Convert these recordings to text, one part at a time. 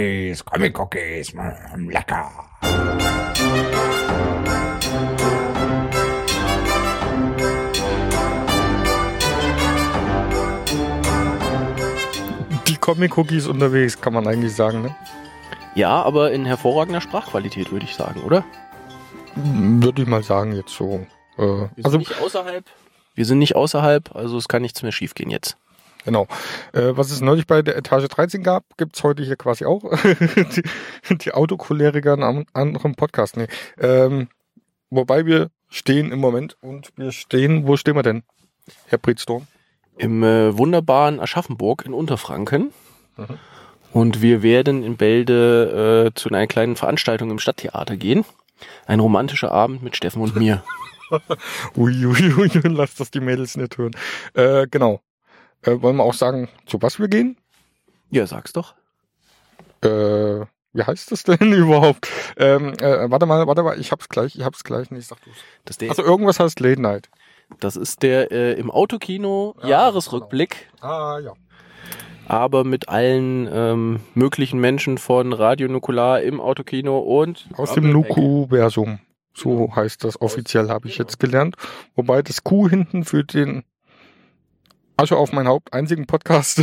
Cookies, Comic Cookies, lecker. Die Comic-Cookies unterwegs, kann man eigentlich sagen, ne? Ja, aber in hervorragender Sprachqualität, würde ich sagen, oder? Würde ich mal sagen, jetzt so. Äh, Wir sind also, nicht außerhalb. Wir sind nicht außerhalb, also es kann nichts mehr schiefgehen jetzt. Genau. Äh, was es neulich bei der Etage 13 gab, gibt's heute hier quasi auch. die, die Autocholeriker in einem anderen Podcast. Nee. Ähm, wobei wir stehen im Moment und wir stehen, wo stehen wir denn, Herr Britstorm? Im äh, wunderbaren Aschaffenburg in Unterfranken. Mhm. Und wir werden in Bälde äh, zu einer kleinen Veranstaltung im Stadttheater gehen. Ein romantischer Abend mit Steffen und mir. Uiuiui, ui, ui, lass das die Mädels nicht hören. Äh, genau. Äh, wollen wir auch sagen, zu was wir gehen? ja, sag's doch. Äh, wie heißt das denn überhaupt? Ähm, äh, warte mal, warte mal, ich hab's gleich, ich hab's gleich nicht, sag du's. Also irgendwas heißt Late Night. das ist der äh, im Autokino Ja, Jahresrückblick, Ah, ja. aber mit allen ähm, möglichen Menschen von Radio Nukular im Autokino und Aus dem Nuku-Versum. So heißt das offiziell, habe ich jetzt gelernt. Wobei das Q hinten für den Asche auf mein Haupt einzigen Podcast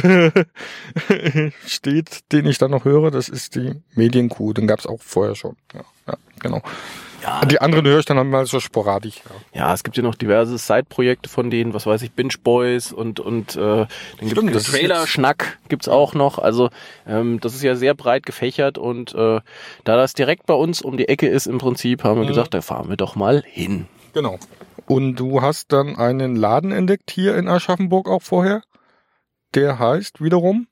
steht, den ich dann noch höre. Das ist die Medienkuh. Den gab's auch vorher schon. Ja, ja genau. Ja, Die anderen höre ich dann mal so sporadisch. Ja. Ja, es gibt ja noch diverse Side-Projekte von denen, was weiß ich, Binge Boys und und äh, dann gibt es Trailer-Schnack gibt's auch noch. Also ähm, das ist ja sehr breit gefächert und äh, da das direkt bei uns um die Ecke ist im Prinzip, haben wir Mhm. gesagt, da fahren wir doch mal hin. Genau. Und du hast dann einen Laden entdeckt hier in Aschaffenburg auch vorher. Der heißt wiederum.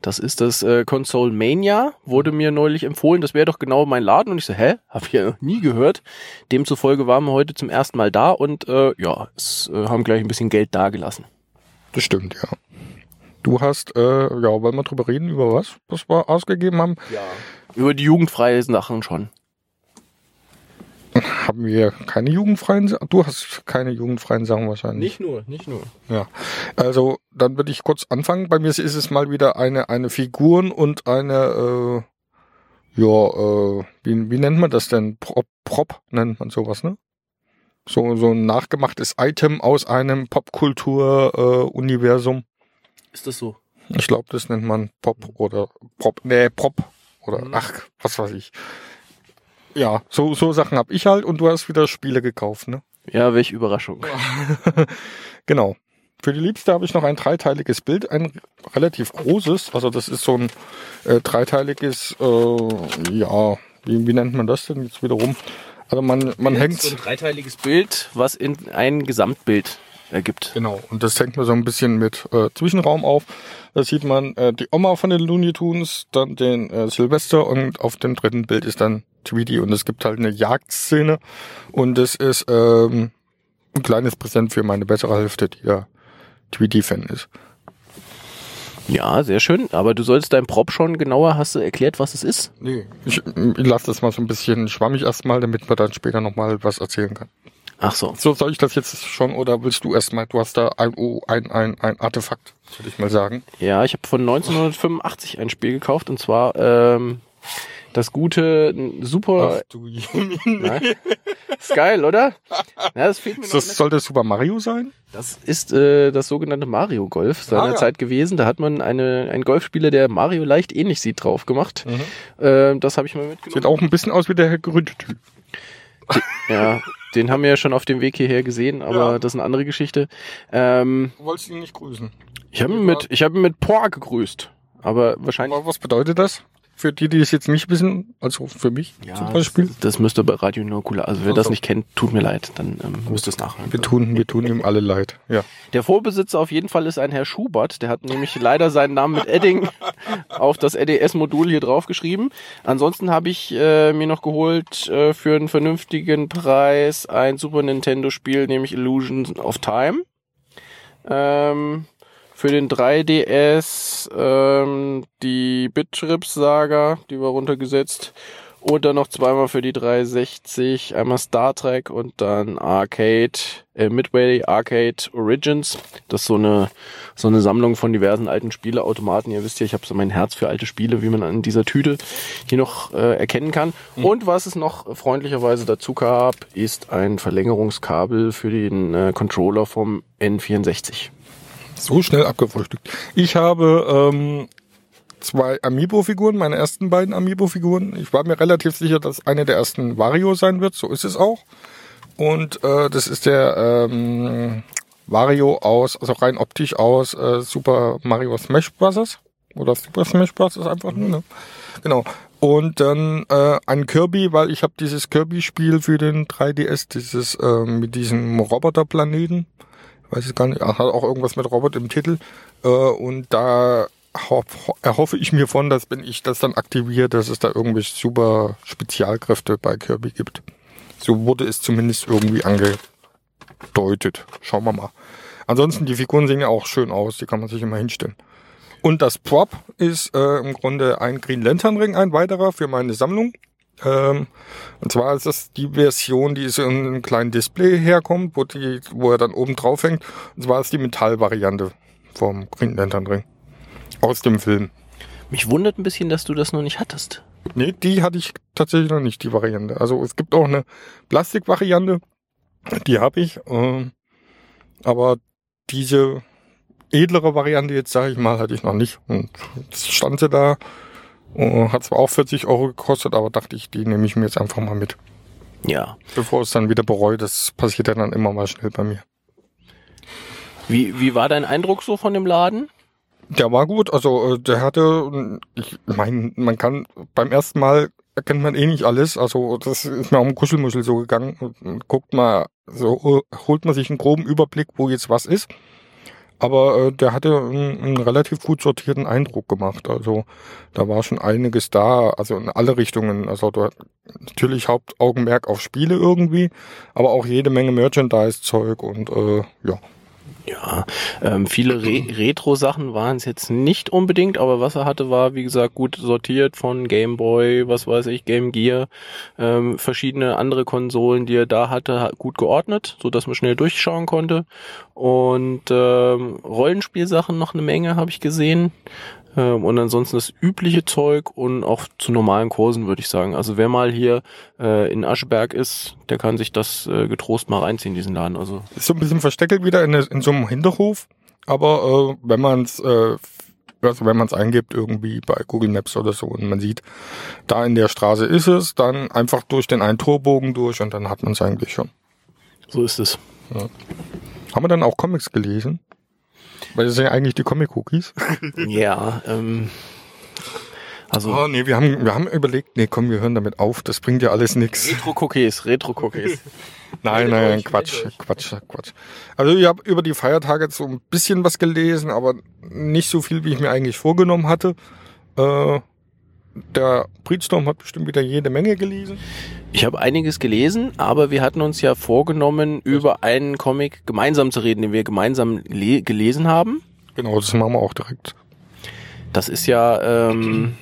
Das ist das äh, Console Mania, wurde mir neulich empfohlen. Das wäre doch genau mein Laden. Und ich so, hä? Hab ich ja noch nie gehört. Demzufolge waren wir heute zum ersten Mal da und äh, ja, es, äh, haben gleich ein bisschen Geld dagelassen. Das stimmt, ja. Du hast, äh, ja, wollen wir drüber reden, über was, was wir ausgegeben haben? Ja. Über die jugendfreie Sachen schon. Haben wir keine jugendfreien Sa- Du hast keine jugendfreien Sachen wahrscheinlich. nur, nicht nur. Ja. Also, dann würde ich kurz anfangen. Bei mir ist es mal wieder eine, eine Figuren und eine, äh, ja, äh, wie, wie nennt man das denn? Prop, Prop nennt man sowas, ne? So, so ein nachgemachtes Item aus einem Popkultur-Universum. Ist das so? Ich glaube, das nennt man Pop oder Prop, nee, Prop oder Mhm. ach, was weiß ich. Ja, so, so Sachen hab ich halt und du hast wieder Spiele gekauft, ne? Ja, welche Überraschung. Genau. Für die Liebste habe ich noch ein dreiteiliges Bild, ein relativ großes, also das ist so ein äh, dreiteiliges, äh, ja, wie, wie nennt man das denn jetzt wiederum? Also man, man hängt, So ein dreiteiliges Bild, was in ein Gesamtbild ergibt. genau, und das hängt man so ein bisschen mit äh, Zwischenraum auf. Da sieht man äh, die Oma von den Looney Tunes, dann den äh, Silvester und auf dem dritten Bild ist dann Tweety und es gibt halt eine Jagdszene und es ist ähm, ein kleines Präsent für meine bessere Hälfte, die ja Tweety-Fan ist. Ja, sehr schön. Aber du sollst dein Prop schon genauer, hast du erklärt, was es ist? Nee, ich, ich lasse das mal so ein bisschen schwammig erstmal, damit man dann später nochmal was erzählen kann. Ach so. So, soll ich das jetzt schon oder willst du erstmal, du hast da ein, oh, ein, ein, ein Artefakt, würde ich mal sagen. Ja, ich habe von 1985 ein Spiel gekauft und zwar ähm, das gute Super. du Nein. Ist geil, oder? Ja, das fehlt mir noch. das, soll das Super Mario sein? Das ist äh, das sogenannte Mario Golf seinerzeit Ah, ja. gewesen. Da hat man eine, einen Golfspieler, der Mario leicht ähnlich sieht, drauf gemacht. Äh, das habe ich mal mitgenommen. Sieht auch ein bisschen aus wie der Herr Gründetyp. Ja, den haben wir ja schon auf dem Weg hierher gesehen, aber Ja. das ist eine andere Geschichte. Ähm, Du wolltest ihn nicht grüßen. ich habe ihn mit, ich habe ihn mit Por gegrüßt, aber wahrscheinlich. Aber was bedeutet das? Für die, die es jetzt nicht wissen, also für mich zum Beispiel. Das, das müsste bei Radio Nukular. Also wer Ach das nicht kennt, tut mir leid, dann ähm, müsst ihr es nachhören. Wir tun, wir tun ihm alle leid. Ja. Der Vorbesitzer auf jeden Fall ist ein Herr Schubert. Der hat nämlich leider seinen Namen mit Edding auf das EDS-Modul hier draufgeschrieben. Ansonsten habe ich äh, mir noch geholt äh, für einen vernünftigen Preis ein Super Nintendo-Spiel, nämlich Illusion of Time. Ähm, für den 3DS ähm, die Bitrips Saga, die war runtergesetzt. Und dann noch zweimal für die 360, einmal Star Trek und dann Arcade, äh, Midway Arcade Origins. Das ist so eine, so eine Sammlung von diversen alten Spieleautomaten. Ihr wisst ja, ich habe so mein Herz für alte Spiele, wie man an dieser Tüte hier noch äh, erkennen kann. Mhm. Und was es noch freundlicherweise dazu gab, ist ein Verlängerungskabel für den äh, Controller vom N64. So schnell abgefrühstückt. Ich habe ähm, zwei Amiibo-Figuren, meine ersten beiden Amiibo-Figuren. Ich war mir relativ sicher, dass eine der ersten Wario sein wird. So ist es auch. Und äh, das ist der ähm, Wario aus, also rein optisch aus äh, Super Mario Smash Bros. Oder Super Smash Bros. einfach nur, ne? Genau. Und dann äh, ein Kirby, weil ich habe dieses Kirby-Spiel für den 3DS, dieses äh, mit diesem Roboterplaneten. Weiß ich gar nicht, hat auch irgendwas mit Robot im Titel. Äh, und da erhoffe ich mir von, dass wenn ich das dann aktiviere, dass es da irgendwelche super Spezialkräfte bei Kirby gibt. So wurde es zumindest irgendwie angedeutet. Schauen wir mal. Ansonsten, die Figuren sehen ja auch schön aus, die kann man sich immer hinstellen. Und das Prop ist äh, im Grunde ein Green Lantern Ring, ein weiterer für meine Sammlung. Ähm, und zwar ist das die Version, die so in einem kleinen Display herkommt, wo, die, wo er dann oben drauf hängt. Und zwar ist die Metallvariante vom Green Lantern Ring aus dem Film. Mich wundert ein bisschen, dass du das noch nicht hattest. Nee, die hatte ich tatsächlich noch nicht, die Variante. Also es gibt auch eine Plastikvariante, die habe ich. Äh, aber diese edlere Variante, jetzt sage ich mal, hatte ich noch nicht. Und jetzt stand sie da, hat zwar auch 40 Euro gekostet, aber dachte ich, die nehme ich mir jetzt einfach mal mit. Ja. Bevor es dann wieder bereut, das passiert ja dann immer mal schnell bei mir. Wie, wie war dein Eindruck so von dem Laden? Der war gut, also äh, der hatte, ich meine, man kann beim ersten Mal erkennt man eh nicht alles, also das ist mir auch im Kuschelmuschel so gegangen. Guckt mal, so holt man sich einen groben Überblick, wo jetzt was ist. Aber äh, der hatte einen, relativ gut sortierten Eindruck gemacht. Also da war schon einiges da, also in alle Richtungen. Also da, natürlich Hauptaugenmerk auf Spiele irgendwie, aber auch jede Menge Merchandise-Zeug und äh, ja, ja, ähm, viele Re Retro-Sachen waren es jetzt nicht unbedingt, aber was er hatte, war, wie gesagt, gut sortiert von Game Boy, was weiß ich, Game Gear, ähm, verschiedene andere Konsolen, die er da hatte, gut geordnet, so dass man schnell durchschauen konnte. Und ähm, Rollenspielsachen noch eine Menge habe ich gesehen. Ähm, und ansonsten das übliche Zeug und auch zu normalen Kursen, würde ich sagen. Also wer mal hier äh, in Ascheberg ist, der kann sich das äh, getrost mal reinziehen, diesen Laden. Also ist so ein bisschen versteckelt wieder in, in so einem Hinterhof, aber äh, wenn man es äh, also wenn man es eingibt irgendwie bei Google Maps oder so und man sieht, da in der Straße ist es, dann einfach durch den einen Torbogen durch und dann hat man es eigentlich schon. So ist es. Ja. Haben wir dann auch Comics gelesen? Weil das sind ja eigentlich die Comic-Cookies. ja, ähm. Also. Oh, nee, wir haben, wir haben überlegt, nee, komm, wir hören damit auf, das bringt ja alles nichts. Retro-Cookies, Retro-Cookies. nein, nein, Quatsch, Quatsch, Quatsch. Also ich habe über die Feiertage so ein bisschen was gelesen, aber nicht so viel, wie ich mir eigentlich vorgenommen hatte. Äh, der Breedstorm hat bestimmt wieder jede Menge gelesen. Ich habe einiges gelesen, aber wir hatten uns ja vorgenommen, über einen Comic gemeinsam zu reden, den wir gemeinsam gelesen haben. Genau, das machen wir auch direkt. Das ist ja ähm,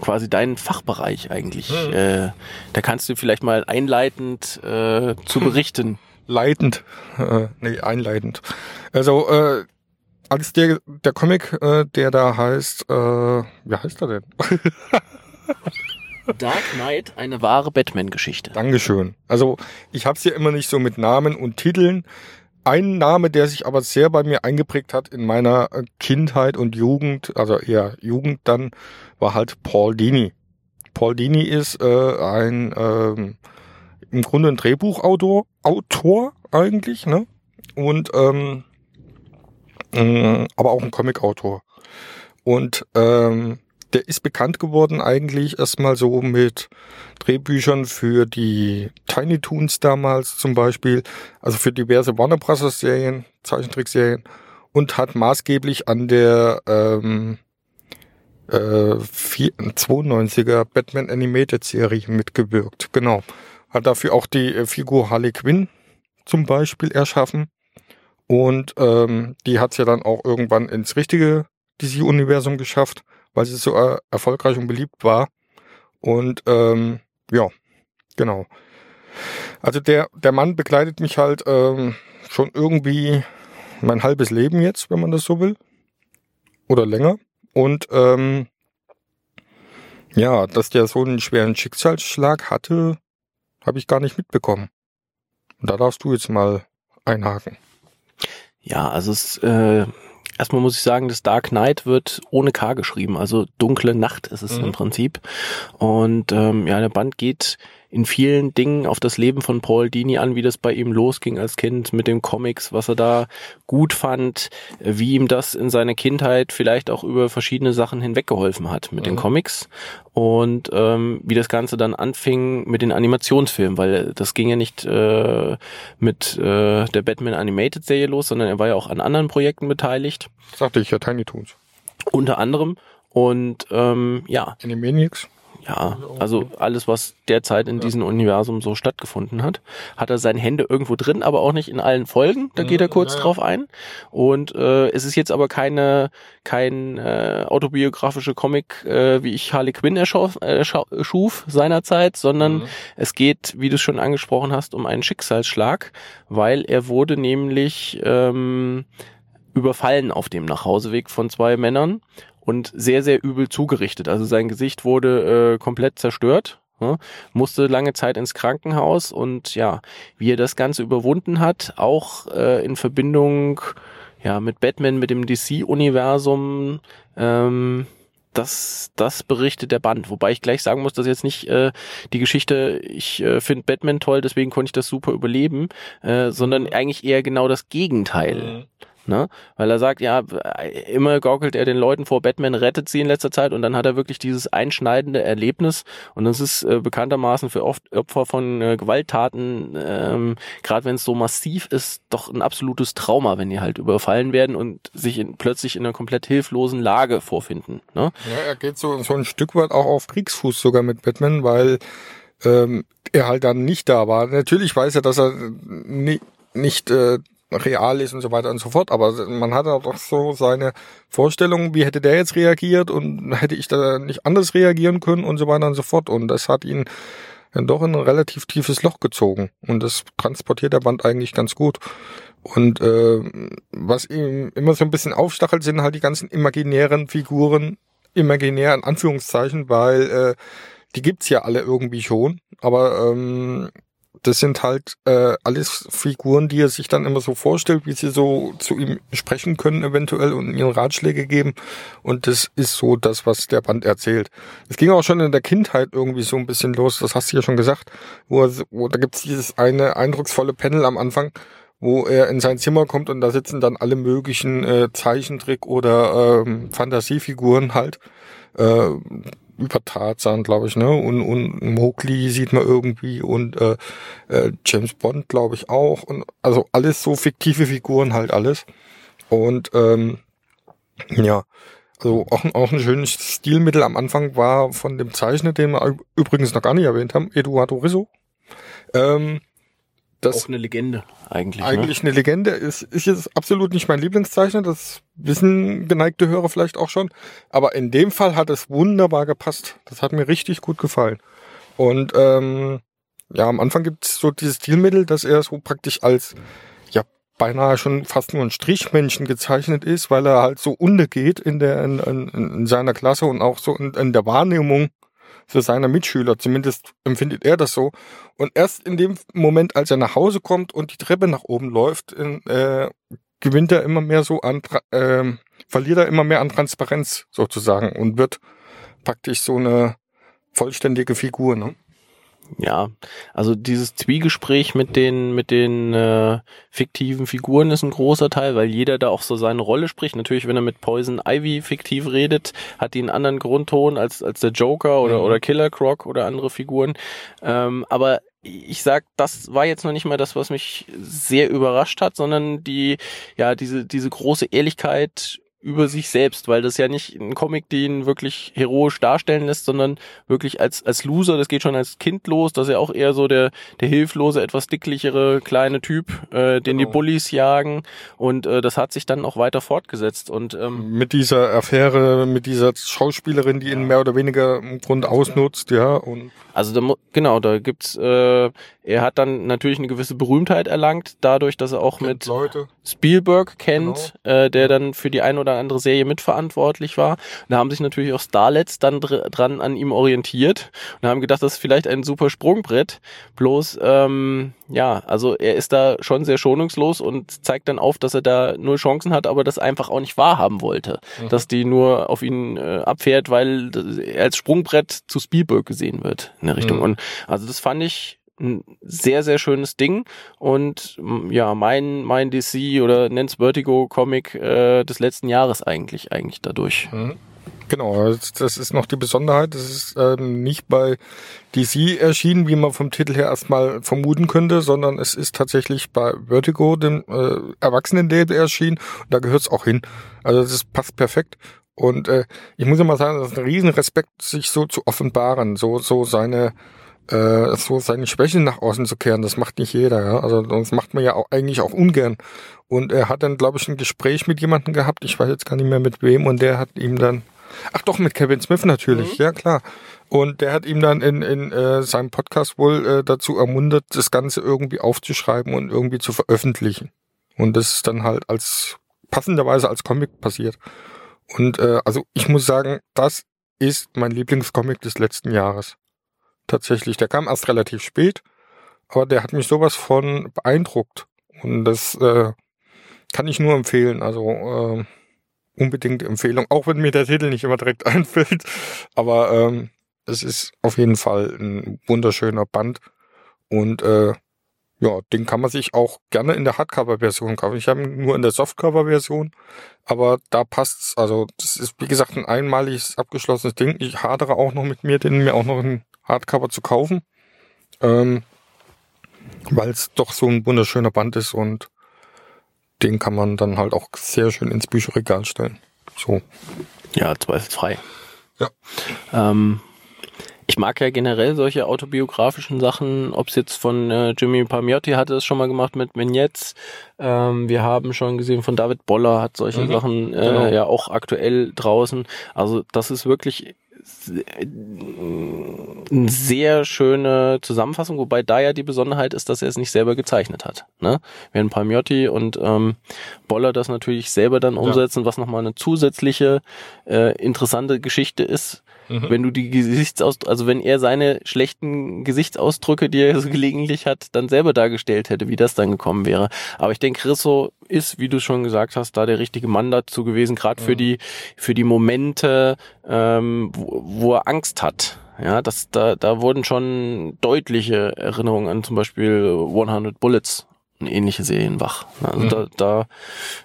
quasi dein Fachbereich eigentlich. Hm. Äh, da kannst du vielleicht mal einleitend äh, zu berichten. Leitend, äh, nee, einleitend. Also äh, als der der Comic, äh, der da heißt, äh, wie heißt er denn? Dark Knight, eine wahre Batman-Geschichte. Dankeschön. Also ich habe es ja immer nicht so mit Namen und Titeln. Ein Name, der sich aber sehr bei mir eingeprägt hat in meiner Kindheit und Jugend, also eher Jugend dann, war halt Paul Dini. Paul Dini ist äh, ein ähm, im Grunde ein Drehbuchautor, Autor eigentlich, ne? Und ähm, äh, aber auch ein Comicautor. Und ähm, der ist bekannt geworden eigentlich erstmal so mit Drehbüchern für die Tiny Toons damals zum Beispiel, also für diverse Warner Bros. Serien, Zeichentrickserien und hat maßgeblich an der ähm, äh, 92er Batman Animated Serie mitgewirkt. Genau. Hat dafür auch die äh, Figur Harley Quinn zum Beispiel erschaffen. Und ähm, die hat's ja dann auch irgendwann ins richtige DC-Universum geschafft weil sie so äh, erfolgreich und beliebt war. Und ähm, ja, genau. Also der, der Mann begleitet mich halt ähm, schon irgendwie mein halbes Leben jetzt, wenn man das so will. Oder länger. Und ähm, ja, dass der so einen schweren Schicksalsschlag hatte, habe ich gar nicht mitbekommen. Und da darfst du jetzt mal einhaken. Ja, also es äh, erstmal muss ich sagen, das Dark Knight wird ohne K geschrieben, also dunkle Nacht ist es mhm. im Prinzip. Und ähm, ja, der Band geht in vielen Dingen auf das Leben von Paul Dini an, wie das bei ihm losging als Kind mit den Comics, was er da gut fand, wie ihm das in seiner Kindheit vielleicht auch über verschiedene Sachen hinweggeholfen hat mit mhm. den Comics und ähm, wie das Ganze dann anfing mit den Animationsfilmen, weil das ging ja nicht äh, mit äh, der Batman Animated Serie los, sondern er war ja auch an anderen Projekten beteiligt. sagte ich ja, Tiny Toons. Unter anderem und ähm, ja. Animaniacs. Ja, also alles, was derzeit in diesem Universum so stattgefunden hat, hat er seine Hände irgendwo drin, aber auch nicht in allen Folgen. Da geht er kurz ja, drauf ein. Und äh, es ist jetzt aber keine kein äh, autobiografische Comic, äh, wie ich Harley Quinn erschuf, äh, schuf seinerzeit, sondern mhm. es geht, wie du es schon angesprochen hast, um einen Schicksalsschlag, weil er wurde nämlich ähm, überfallen auf dem Nachhauseweg von zwei Männern und sehr, sehr übel zugerichtet. Also sein Gesicht wurde äh, komplett zerstört. Ja, musste lange Zeit ins Krankenhaus und ja, wie er das Ganze überwunden hat, auch äh, in Verbindung ja mit Batman, mit dem DC-Universum, ähm, das, das berichtet der Band. Wobei ich gleich sagen muss, dass jetzt nicht äh, die Geschichte, ich äh, finde Batman toll, deswegen konnte ich das super überleben, äh, sondern eigentlich eher genau das Gegenteil. Mhm ne? Weil er sagt, ja, immer gaukelt er den Leuten vor, Batman rettet sie in letzter Zeit und dann hat er wirklich dieses einschneidende Erlebnis und das ist äh, bekanntermaßen für oft Opfer von äh, Gewalttaten, ähm, gerade wenn es so massiv ist, doch ein absolutes Trauma, wenn die halt überfallen werden und sich in, plötzlich in einer komplett hilflosen Lage vorfinden. Ne? Ja, er geht so, so ein Stück weit auch auf Kriegsfuß sogar mit Batman, weil ähm, er halt dann nicht da war. Natürlich weiß er, dass er nie, nicht äh, real ist und so weiter und so fort. Aber man hat auch so seine Vorstellungen, wie hätte der jetzt reagiert und hätte ich da nicht anders reagieren können und so weiter und so fort. Und das hat ihn dann doch in ein relativ tiefes Loch gezogen. Und das transportiert der Band eigentlich ganz gut. Und äh, was ihm immer so ein bisschen aufstachelt, sind halt die ganzen imaginären Figuren, imaginär in Anführungszeichen, weil äh, die gibt's ja alle irgendwie schon. Aber ähm, das sind halt äh, alles Figuren, die er sich dann immer so vorstellt, wie sie so zu ihm sprechen können eventuell und ihre Ratschläge geben. Und das ist so das, was der Band erzählt. Es ging auch schon in der Kindheit irgendwie so ein bisschen los, das hast du ja schon gesagt, wo, er, wo da gibt's dieses eine eindrucksvolle Panel am Anfang, wo er in sein Zimmer kommt und da sitzen dann alle möglichen äh, Zeichentrick- oder ähm, Fantasiefiguren halt. Äh, über Tarzan, glaube ich, ne? Und, und Mowgli sieht man irgendwie und äh, äh, James Bond, glaube ich, auch. Und also alles so fiktive Figuren halt alles. Und ähm, ja, also auch, auch ein schönes Stilmittel am Anfang war von dem Zeichner, den wir übrigens noch gar nicht erwähnt haben, Eduardo Rizzo. Ähm, das auch eine Legende eigentlich. Ne? Eigentlich ne? eine Legende ist, ist jetzt absolut nicht mein Lieblingszeichner, das wissen geneigte Hörer vielleicht auch schon. Aber in dem Fall hat es wunderbar gepasst. Das hat mir richtig gut gefallen. Und ähm, ja, am Anfang gibt es so dieses Stilmittel, dass er so praktisch als ja beinahe schon fast nur ein Strichmännchen gezeichnet ist, weil er halt so untergeht in der in, in, in seiner Klasse und auch so in, in der Wahrnehmung für seine Mitschüler. Zumindest empfindet er das so. Und erst in dem Moment, als er nach Hause kommt und die Treppe nach oben läuft, äh, gewinnt er immer mehr so an, äh, verliert er immer mehr an Transparenz sozusagen und wird praktisch so eine vollständige Figur. Ne? Ja, also dieses Zwiegespräch mit den mit den äh, fiktiven Figuren ist ein großer Teil, weil jeder da auch so seine Rolle spricht. Natürlich, wenn er mit Poison Ivy fiktiv redet, hat die einen anderen Grundton als als der Joker oder mhm. oder Killer Croc oder andere Figuren. Ähm, aber ich sag, das war jetzt noch nicht mal das, was mich sehr überrascht hat, sondern die ja diese diese große Ehrlichkeit über sich selbst, weil das ja nicht ein Comic, den wirklich heroisch darstellen lässt, sondern wirklich als als Loser. Das geht schon als Kind los, dass er auch eher so der der hilflose, etwas dicklichere kleine Typ, äh, den Genau. die Bullies jagen und äh, das hat sich dann auch weiter fortgesetzt und ähm, Mit dieser Affäre, mit dieser Schauspielerin, die ihn mehr oder weniger im Grund ausnutzt, ja, und Also da, genau, da gibt's, äh, er hat dann natürlich eine gewisse Berühmtheit erlangt, dadurch, dass er auch mit Leute. Spielberg kennt, äh, der dann für die ein oder andere Serie mitverantwortlich war. Und da haben sich natürlich auch Starlets dann dr dran an ihm orientiert und haben gedacht, das ist vielleicht ein super Sprungbrett. Bloß, ähm, ja, also er ist da schon sehr schonungslos und zeigt dann auf, dass er da null Chancen hat, aber das einfach auch nicht wahrhaben wollte. Dass die nur auf ihn äh, abfährt, weil er als Sprungbrett zu Spielberg gesehen wird in der Richtung. Mhm. Und also das fand ich ein sehr, sehr schönes Ding. Und ja, mein, mein DC oder nenn's Vertigo Comic äh, des letzten Jahres eigentlich, eigentlich dadurch. Genau, das das ist noch die Besonderheit. Das ist ähm, nicht bei DC erschienen, wie man vom Titel her erstmal vermuten könnte, sondern es ist tatsächlich bei Vertigo, dem äh, Erwachsenen-Label erschienen. Und da gehört es auch hin. Also das passt perfekt. Und äh, ich muss ja mal sagen, das ist ein Riesenrespekt, sich so zu offenbaren, so so seine äh, so seine Schwächen nach außen zu kehren. Das macht nicht jeder. Ja? Also das macht man ja auch eigentlich auch ungern. Und er hat dann, glaube ich, ein Gespräch mit jemandem gehabt. Ich weiß jetzt gar nicht mehr mit wem. Und der hat ihm dann Ach doch, mit Kevin Smith natürlich, ja klar. Und der hat ihm dann in, in äh, seinem Podcast wohl äh, dazu ermuntert, das Ganze irgendwie aufzuschreiben und irgendwie zu veröffentlichen. Und das ist dann halt als passenderweise als Comic passiert. Und äh, also ich muss sagen, das ist mein Lieblingscomic des letzten Jahres. Tatsächlich. Der kam erst relativ spät, aber der hat mich sowas von beeindruckt. Und das äh, kann ich nur empfehlen. Also äh, unbedingt Empfehlung, auch wenn mir der Titel nicht immer direkt einfällt. Aber ähm, es ist auf jeden Fall ein wunderschöner Band. Und äh, ja, den kann man sich auch gerne in der Hardcover-Version kaufen. Ich habe ihn nur in der Softcover-Version, aber da passt's. Also das ist wie gesagt ein einmaliges abgeschlossenes Ding. Ich hadere auch noch mit mir, den mir auch noch ein Hardcover zu kaufen, ähm, weil es doch so ein wunderschöner Band ist und den kann man dann halt auch sehr schön ins Bücherregal stellen. So. Ja, zweifelsfrei. Ja. Ähm, ich mag ja generell solche autobiografischen Sachen, ob es jetzt von äh, Jimmy Palmiotti hatte es schon mal gemacht mit Vignettes. Ähm, wir haben schon gesehen von David Boller hat solche Mhm, Sachen äh, genau. ja auch aktuell draußen. Also das ist wirklich eine sehr schöne Zusammenfassung, wobei da ja die Besonderheit ist, dass er es nicht selber gezeichnet hat. Ne? Während Palmiotti und ähm, Boller das natürlich selber dann umsetzen, was nochmal eine zusätzliche äh, interessante Geschichte ist. Wenn du die Gesichtsausdrücke, also wenn er seine schlechten Gesichtsausdrücke, die er so gelegentlich hat, dann selber dargestellt hätte, wie das dann gekommen wäre. Aber ich denke, Risso ist, wie du schon gesagt hast, da der richtige Mann dazu gewesen, gerade für die für die Momente, ähm, wo, wo er Angst hat. Ja, das, da, da wurden schon deutliche Erinnerungen an zum Beispiel 100 Bullets und ähnliche Serien wach. Also Mhm. da, da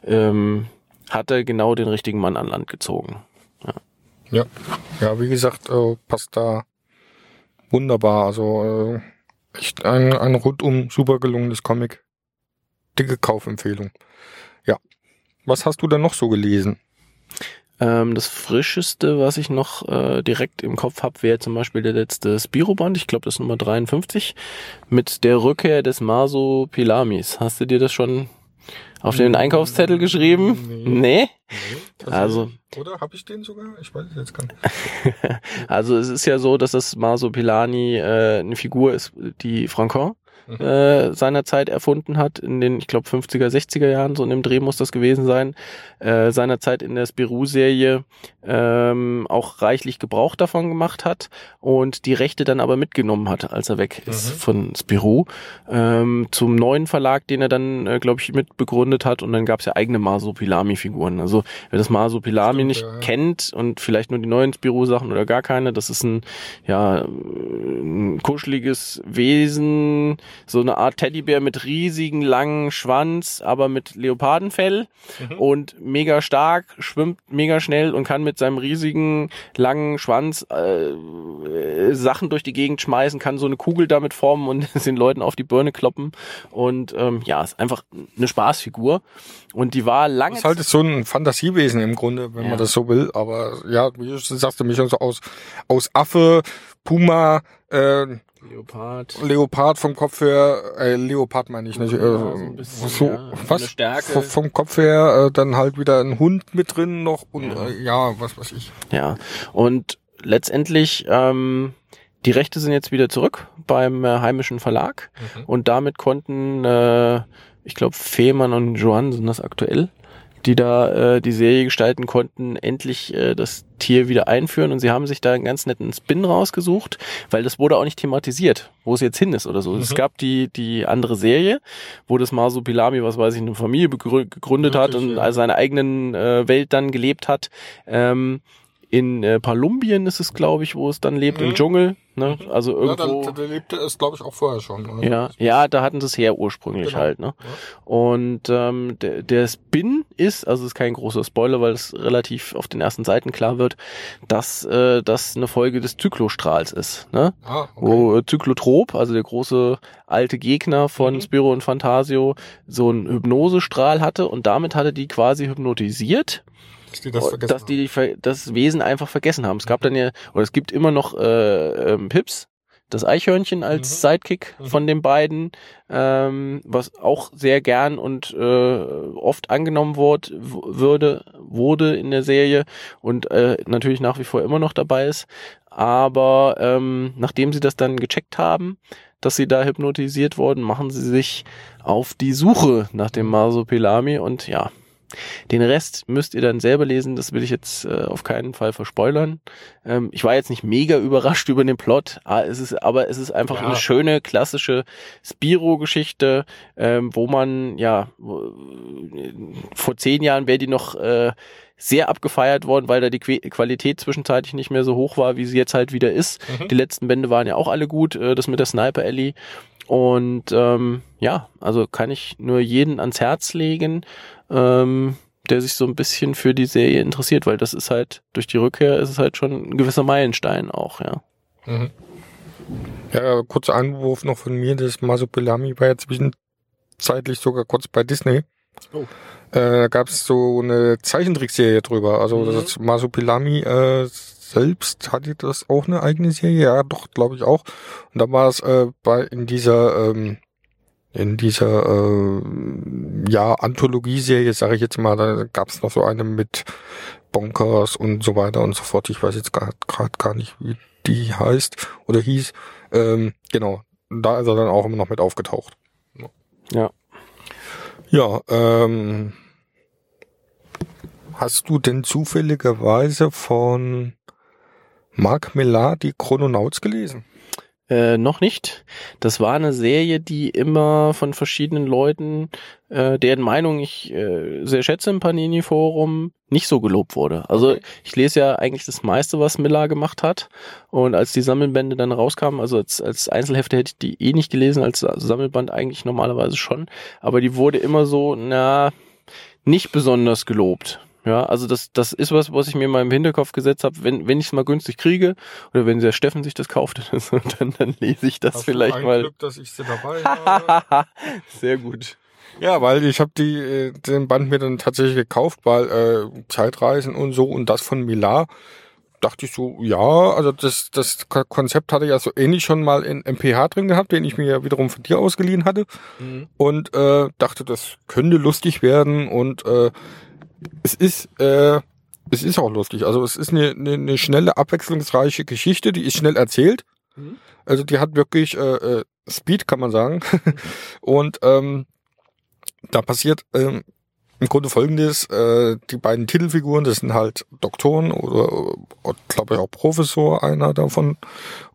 ähm, hat er genau den richtigen Mann an Land gezogen. Ja. Ja, wie gesagt, äh, passt da wunderbar. Also äh, echt ein, ein rundum super gelungenes Comic. Dicke Kaufempfehlung. Ja. Was hast du denn noch so gelesen? Ähm, das frischeste, was ich noch äh, direkt im Kopf habe, wäre zum Beispiel der letzte Spiroband. Ich glaube, das ist Nummer 53 mit der Rückkehr des Maso Pilamis. Hast du dir das schon auf den Einkaufszettel geschrieben? Nee. Nee? Also- Oder habe ich den sogar? Ich weiß es jetzt gar nicht. Also es ist ja so, dass das Maso Pilani äh, eine Figur ist, die Francon äh, seinerzeit erfunden hat, in den, ich glaube, 50er, 60er Jahren, so in dem Dreh muss das gewesen sein, äh, seinerzeit in der Spirou-Serie ähm, auch reichlich Gebrauch davon gemacht hat und die Rechte dann aber mitgenommen hat, als er weg ist Mhm. von Spirou, ähm, zum neuen Verlag, den er dann, äh, glaube ich, mitbegründet hat und dann gab es ja eigene Masopilami-Figuren. Also wer das Masopilami Stimmt, nicht ja. kennt und vielleicht nur die neuen Spirou-Sachen oder gar keine, das ist ein, ja, ein kuscheliges Wesen, so eine Art Teddybär mit riesigen langen Schwanz, aber mit Leopardenfell und mega stark, schwimmt mega schnell und kann mit seinem riesigen langen Schwanz äh, Sachen durch die Gegend schmeißen, kann so eine Kugel damit formen und den Leuten auf die Birne kloppen und ähm, ja, ist einfach eine Spaßfigur und die war lange Das ist halt so ein Fantasiewesen im Grunde, wenn Ja. man das so will. Aber ja, wie du sagst, eine Mischung so aus, aus Affe, Puma, äh, Leopard. Leopard vom Kopf her, äh, Leopard meine ich nicht, äh, Ja, so ein bisschen, so, ja, was? Stärke. V- Vom Kopf her, äh, dann halt wieder ein Hund mit drin noch und ja, äh, ja was weiß ich. Ja, und letztendlich, ähm, die Rechte sind jetzt wieder zurück beim äh, heimischen Verlag und damit konnten, äh, ich glaube, Fehmarn und Johann sind das aktuell, die da äh, die Serie gestalten konnten, endlich äh, das Tier wieder einführen und sie haben sich da einen ganz netten Spin rausgesucht, weil das wurde auch nicht thematisiert, wo es jetzt hin ist oder so. Es gab die die andere Serie, wo das Marsupilami, was weiß ich, eine Familie gegründet hat und ja. Mhm. Dschungel. Ne? Also Ja, irgendwo. dann, der lebte es, glaube ich, auch vorher schon. oder? Ja, ja, da hatten sie es her ursprünglich Genau. halt, ne? Und ähm, der, der Spin ist, also es ist kein großer Spoiler, weil es relativ auf den ersten Seiten klar wird, dass äh, das eine Folge des Zyklostrahls ist, ne? Ah, okay. Wo äh, Zyklotrop, also der große alte Gegner von Mhm. Spiro und Fantasio, so einen Hypnosestrahl hatte und damit hatte die quasi hypnotisiert die das vergessen dass die die das Wesen einfach vergessen haben. Es gab dann ja, oder es gibt immer noch äh, ähm, Pips, das Eichhörnchen als Mhm. Sidekick Mhm. von den beiden, ähm, was auch sehr gern und äh, oft angenommen wurde, w- würde, wurde in der Serie und äh, natürlich nach wie vor immer noch dabei ist. Aber ähm, nachdem sie das dann gecheckt haben, dass sie da hypnotisiert wurden, machen sie sich auf die Suche nach dem Marsupilami und ja, den Rest müsst ihr dann selber lesen, das will ich jetzt äh, auf keinen Fall verspoilern. Ähm, ich war jetzt nicht mega überrascht über den Plot, ah, es ist, aber es ist einfach Ja. eine schöne, klassische Spiro-Geschichte, ähm, wo man, ja, äh, vor zehn Jahren wäre die noch äh, sehr abgefeiert worden, weil da die Qualität zwischenzeitlich nicht mehr so hoch war, wie sie jetzt halt wieder ist. Mhm. Die letzten Bände waren ja auch alle gut, äh, das mit der Sniper Ellie. Und ähm, ja, also kann ich nur jeden ans Herz legen, ähm, der sich so ein bisschen für die Serie interessiert, weil das ist halt, durch die Rückkehr ist es halt schon ein gewisser Meilenstein auch, ja. Mhm. Ja, kurzer Einwurf noch von mir, das Masopilami war ja zwischenzeitlich sogar kurz bei Disney. Oh. Äh, da gab es so eine Zeichentrickserie drüber. Also Mhm. das Masopilami äh, selbst hatte das auch eine eigene Serie, ja, doch, glaube ich auch. Und da war es äh, bei in dieser ähm, in dieser äh, ja Anthologieserie, sage ich jetzt mal, da gab es noch so eine mit Bonkers und so weiter und so fort. Ich weiß jetzt gerade gar nicht, wie die heißt oder hieß. Ähm, genau, da ist er dann auch immer noch mit aufgetaucht. Ja. Ja, ähm, hast du denn zufälligerweise von Marc Millar die Chrononauts gelesen? Äh, noch nicht. Das war eine Serie, die immer von verschiedenen Leuten, äh, deren Meinung ich äh, sehr schätze im Panini-Forum, nicht so gelobt wurde. Also ich lese ja eigentlich das meiste, was Miller gemacht hat. Und als die Sammelbände dann rauskamen, also als, als Einzelhefte hätte ich die eh nicht gelesen, als Sammelband eigentlich normalerweise schon. Aber die wurde immer so, na, nicht besonders gelobt. Ja, also das, das ist was, was ich mir mal im Hinterkopf gesetzt habe, wenn, wenn ich es mal günstig kriege oder wenn der Steffen sich das kauft, dann, dann lese ich das vielleicht mal. Glück, dass ich sie dabei habe. Sehr gut. ja, weil ich habe die äh, den Band mir dann tatsächlich gekauft, weil äh, Zeitreisen und so und das von Millar dachte ich so, ja, also das, das Ko- Konzept hatte ich ja so ähnlich schon mal in MPH drin gehabt, den ich mir ja wiederum von dir ausgeliehen hatte. und äh, dachte, das könnte lustig werden und äh, es ist äh, es ist auch lustig. Also es ist eine, eine, eine schnelle, abwechslungsreiche Geschichte, die ist schnell erzählt. Mhm. Also die hat wirklich äh, äh, Speed, kann man sagen. und ähm, da passiert ähm, im Grunde folgendes, äh, die beiden Titelfiguren, das sind halt Doktoren oder, oder glaube ich auch Professor, einer davon.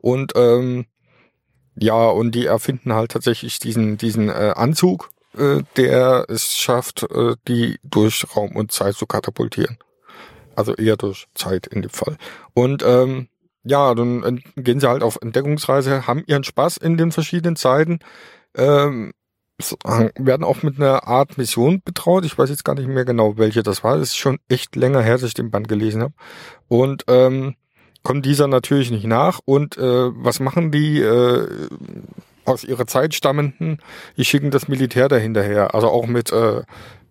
Und ähm, ja, und die erfinden halt tatsächlich diesen, diesen äh, Anzug, äh, der es schafft, äh, die durch Raum und Zeit zu katapultieren. Also eher durch Zeit in dem Fall. Und ähm, ja, dann gehen sie halt auf Entdeckungsreise, haben ihren Spaß in den verschiedenen Zeiten. ähm, werden auch mit einer Art Mission betraut. Ich weiß jetzt gar nicht mehr genau, welche das war. Das ist schon echt länger her, dass ich den Band gelesen habe. Und ähm, kommt dieser natürlich nicht nach. Und äh, was machen die äh, aus ihrer Zeit stammenden? Die schicken das Militär dahinterher. Also auch mit äh,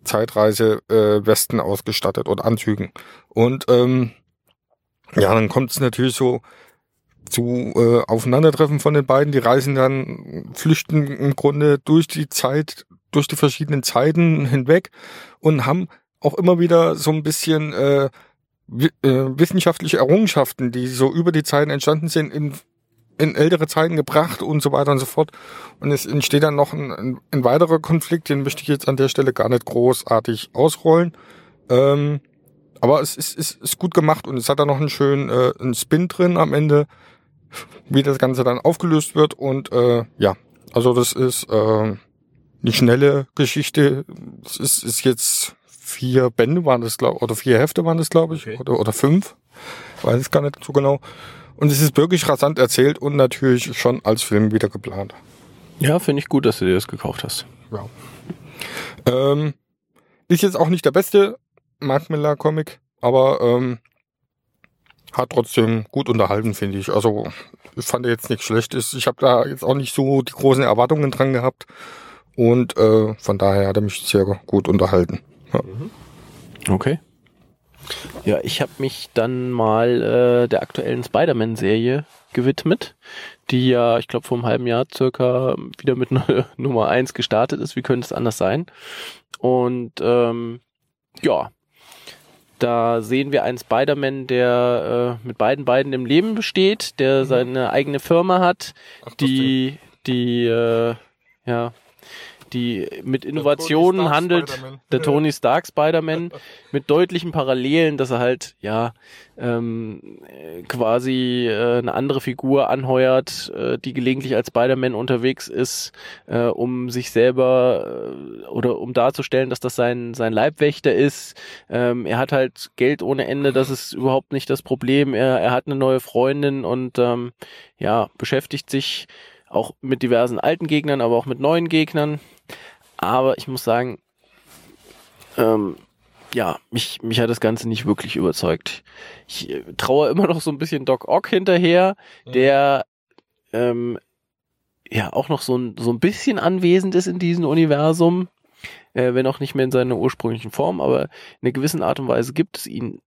Zeitreise äh, ausgestattet und Anzügen. Und ähm, ja, dann kommt es natürlich so zu äh, Aufeinandertreffen von den beiden. Die reisen dann, flüchten im Grunde durch die Zeit, durch die verschiedenen Zeiten hinweg und haben auch immer wieder so ein bisschen äh, äh, wissenschaftliche Errungenschaften, die so über die Zeiten entstanden sind, in, in ältere Zeiten gebracht und so weiter und so fort. Und es entsteht dann noch ein, ein, weiterer Konflikt, den möchte ich jetzt an der Stelle gar nicht großartig ausrollen. Ähm, aber es ist, ist, ist gut gemacht und es hat da noch einen schönen äh, einen Spin drin am Ende, wie das Ganze dann aufgelöst wird. Und äh, ja, also das ist äh, eine schnelle Geschichte. Es ist, ist jetzt vier Bände waren das, glaube oder vier Hefte waren das, glaube ich, okay. oder, oder fünf. Weiß ich gar nicht so genau. Und es ist wirklich rasant erzählt und natürlich schon als Film wieder geplant. Ja, finde ich gut, dass du dir das gekauft hast. Ja. Ähm, ist jetzt auch nicht der beste Mark Miller Comic, aber ähm, hat trotzdem gut unterhalten, finde ich. Also ich fand er jetzt nichts Schlechtes. Ich habe da jetzt auch nicht so die großen Erwartungen dran gehabt und äh, von daher hat er mich sehr gut unterhalten. Ja. Okay. Ja, ich habe mich dann mal äh, der aktuellen Spider-Man-Serie gewidmet, die ja, ich glaube, vor einem halben Jahr circa wieder mit Nummer eins gestartet ist. Wie könnte es anders sein? Und ähm, ja, da sehen wir einen Spider-Man, der äh, mit beiden Beinen im Leben besteht, der mhm. seine eigene Firma hat, Ach, die, die, äh, ja, die mit Innovationen handelt, der Tony Stark Spider-Man, mit deutlichen Parallelen, dass er halt, ja, ähm, quasi äh, eine andere Figur anheuert, äh, die gelegentlich als Spider-Man unterwegs ist, äh, um sich selber äh, oder um darzustellen, dass das sein, sein Leibwächter ist. Ähm, er hat halt Geld ohne Ende, das ist überhaupt nicht das Problem. Er, er hat eine neue Freundin und ähm, ja, beschäftigt sich auch mit diversen alten Gegnern, aber auch mit neuen Gegnern. Aber ich muss sagen, ähm, ja, mich, mich hat das Ganze nicht wirklich überzeugt. Ich äh, traue immer noch so ein bisschen Doc Ock hinterher, mhm. der ähm, ja auch noch so ein, so ein bisschen anwesend ist in diesem Universum, äh, wenn auch nicht mehr in seiner ursprünglichen Form, aber in einer gewissen Art und Weise gibt es ihn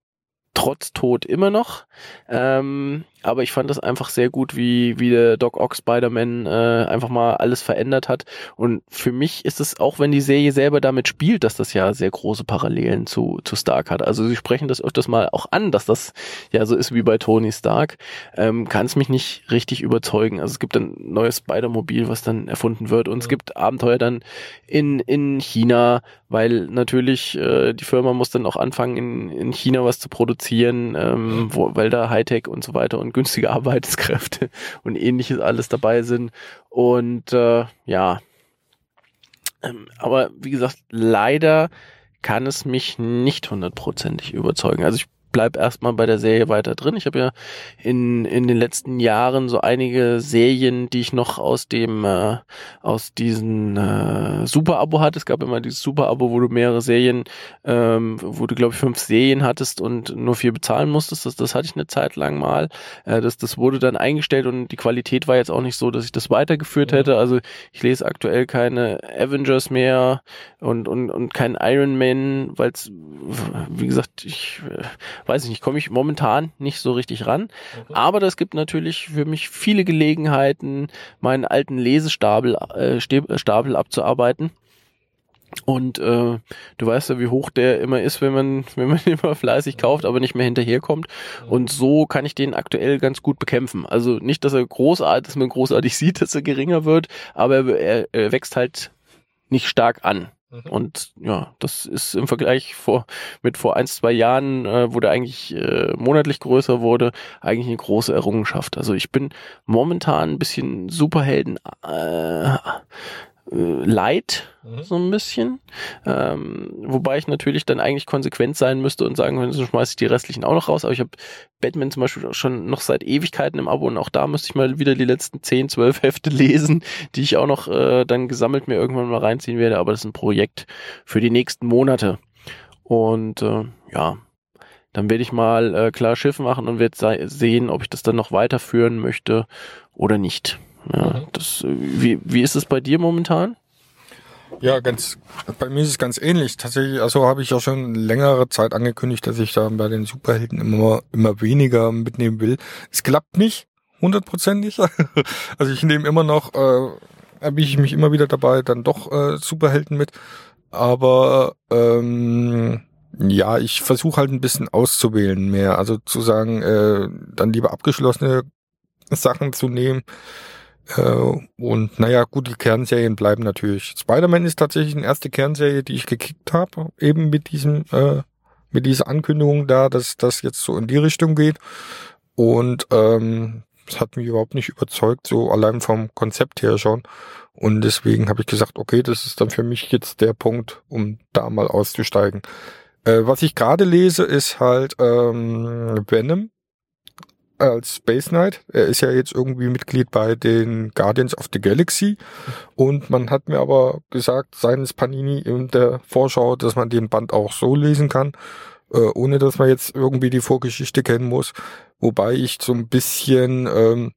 trotz Tod immer noch. Ähm, aber ich fand das einfach sehr gut, wie, wie der Doc Ock Spider-Man äh, einfach mal alles verändert hat. Und für mich ist es, auch wenn die Serie selber damit spielt, dass das ja sehr große Parallelen zu, zu Stark hat. Also sie sprechen das öfters mal auch an, dass das ja so ist wie bei Tony Stark. Ähm, Kann es mich nicht richtig überzeugen. Also es gibt ein neues Spider-Mobil, was dann erfunden wird. Und es gibt Abenteuer dann in, in China, weil natürlich äh, die Firma muss dann auch anfangen, in, in China was zu produzieren, ähm, wo, weil da Hightech und so weiter und und günstige Arbeitskräfte und ähnliches alles dabei sind. Und äh, ja, ähm, aber wie gesagt, leider kann es mich nicht hundertprozentig überzeugen. Also ich bleib erstmal bei der Serie weiter drin. Ich habe ja in, in den letzten Jahren so einige Serien, die ich noch aus dem äh, aus diesen äh, Super-Abo hatte. Es gab immer dieses Super-Abo, wo du mehrere Serien, ähm, wo du glaube ich fünf Serien hattest und nur vier bezahlen musstest. Das, das hatte ich eine Zeit lang mal. Äh, das, das wurde dann eingestellt und die Qualität war jetzt auch nicht so, dass ich das weitergeführt hätte. Also ich lese aktuell keine Avengers mehr und und und kein Iron Man, weil es wie gesagt ich äh, weiß ich nicht, komme ich momentan nicht so richtig ran. Aber das gibt natürlich für mich viele Gelegenheiten, meinen alten Lesestapel äh, Stapel abzuarbeiten. Und äh, du weißt ja, wie hoch der immer ist, wenn man, wenn man immer fleißig kauft, aber nicht mehr hinterherkommt. Und so kann ich den aktuell ganz gut bekämpfen. Also nicht, dass er großartig, dass man großartig sieht, dass er geringer wird, aber er, er wächst halt nicht stark an. Mhm. Und ja, das ist im Vergleich vor, mit vor ein, zwei Jahren, äh, wo der eigentlich äh, monatlich größer wurde, eigentlich eine große Errungenschaft. Also ich bin momentan ein bisschen Superhelden äh, äh, Light, Mhm. so ein bisschen. Ähm, wobei ich natürlich dann eigentlich konsequent sein müsste und sagen könnte, so schmeiße ich die restlichen auch noch raus. Aber ich habe Batman zum Beispiel schon noch seit Ewigkeiten im Abo und auch da müsste ich mal wieder die letzten 10, 12 Hefte lesen, die ich auch noch äh, dann gesammelt mir irgendwann mal reinziehen werde. Aber das ist ein Projekt für die nächsten Monate. Und äh, ja, dann werde ich mal äh, klar Schiff machen und werde se- sehen, ob ich das dann noch weiterführen möchte oder nicht. Ja, Mhm. das, wie, wie ist es bei dir momentan? Ja, ganz, bei mir ist es ganz ähnlich. Tatsächlich, also habe ich ja schon längere Zeit angekündigt, dass ich da bei den Superhelden immer, immer weniger mitnehmen will. Es klappt nicht, hundertprozentig. Also ich nehme immer noch, äh, erwische ich mich immer wieder dabei, dann doch äh, Superhelden mit. Aber ähm, ja, ich versuche halt ein bisschen auszuwählen mehr. Also zu sagen, äh, dann lieber abgeschlossene Sachen zu nehmen. Äh, und naja, gut, die Kernserien bleiben natürlich. Spider-Man ist tatsächlich die erste Kernserie, die ich gekickt habe, eben mit diesem, äh, mit dieser Ankündigung da, dass das jetzt so in die Richtung geht. Und ähm, das hat mich überhaupt nicht überzeugt, so allein vom Konzept her schon. Und deswegen habe ich gesagt, okay, das ist dann für mich jetzt der Punkt, um da mal auszusteigen. Äh, was ich gerade lese, ist halt ähm, Venom als Space Knight. Er ist ja jetzt irgendwie Mitglied bei den Guardians of the Galaxy. Und man hat mir aber gesagt, seines Panini in der Vorschau, dass man den Band auch so lesen kann, äh, ohne dass man jetzt irgendwie die Vorgeschichte kennen muss. Wobei ich so ein bisschen ähm,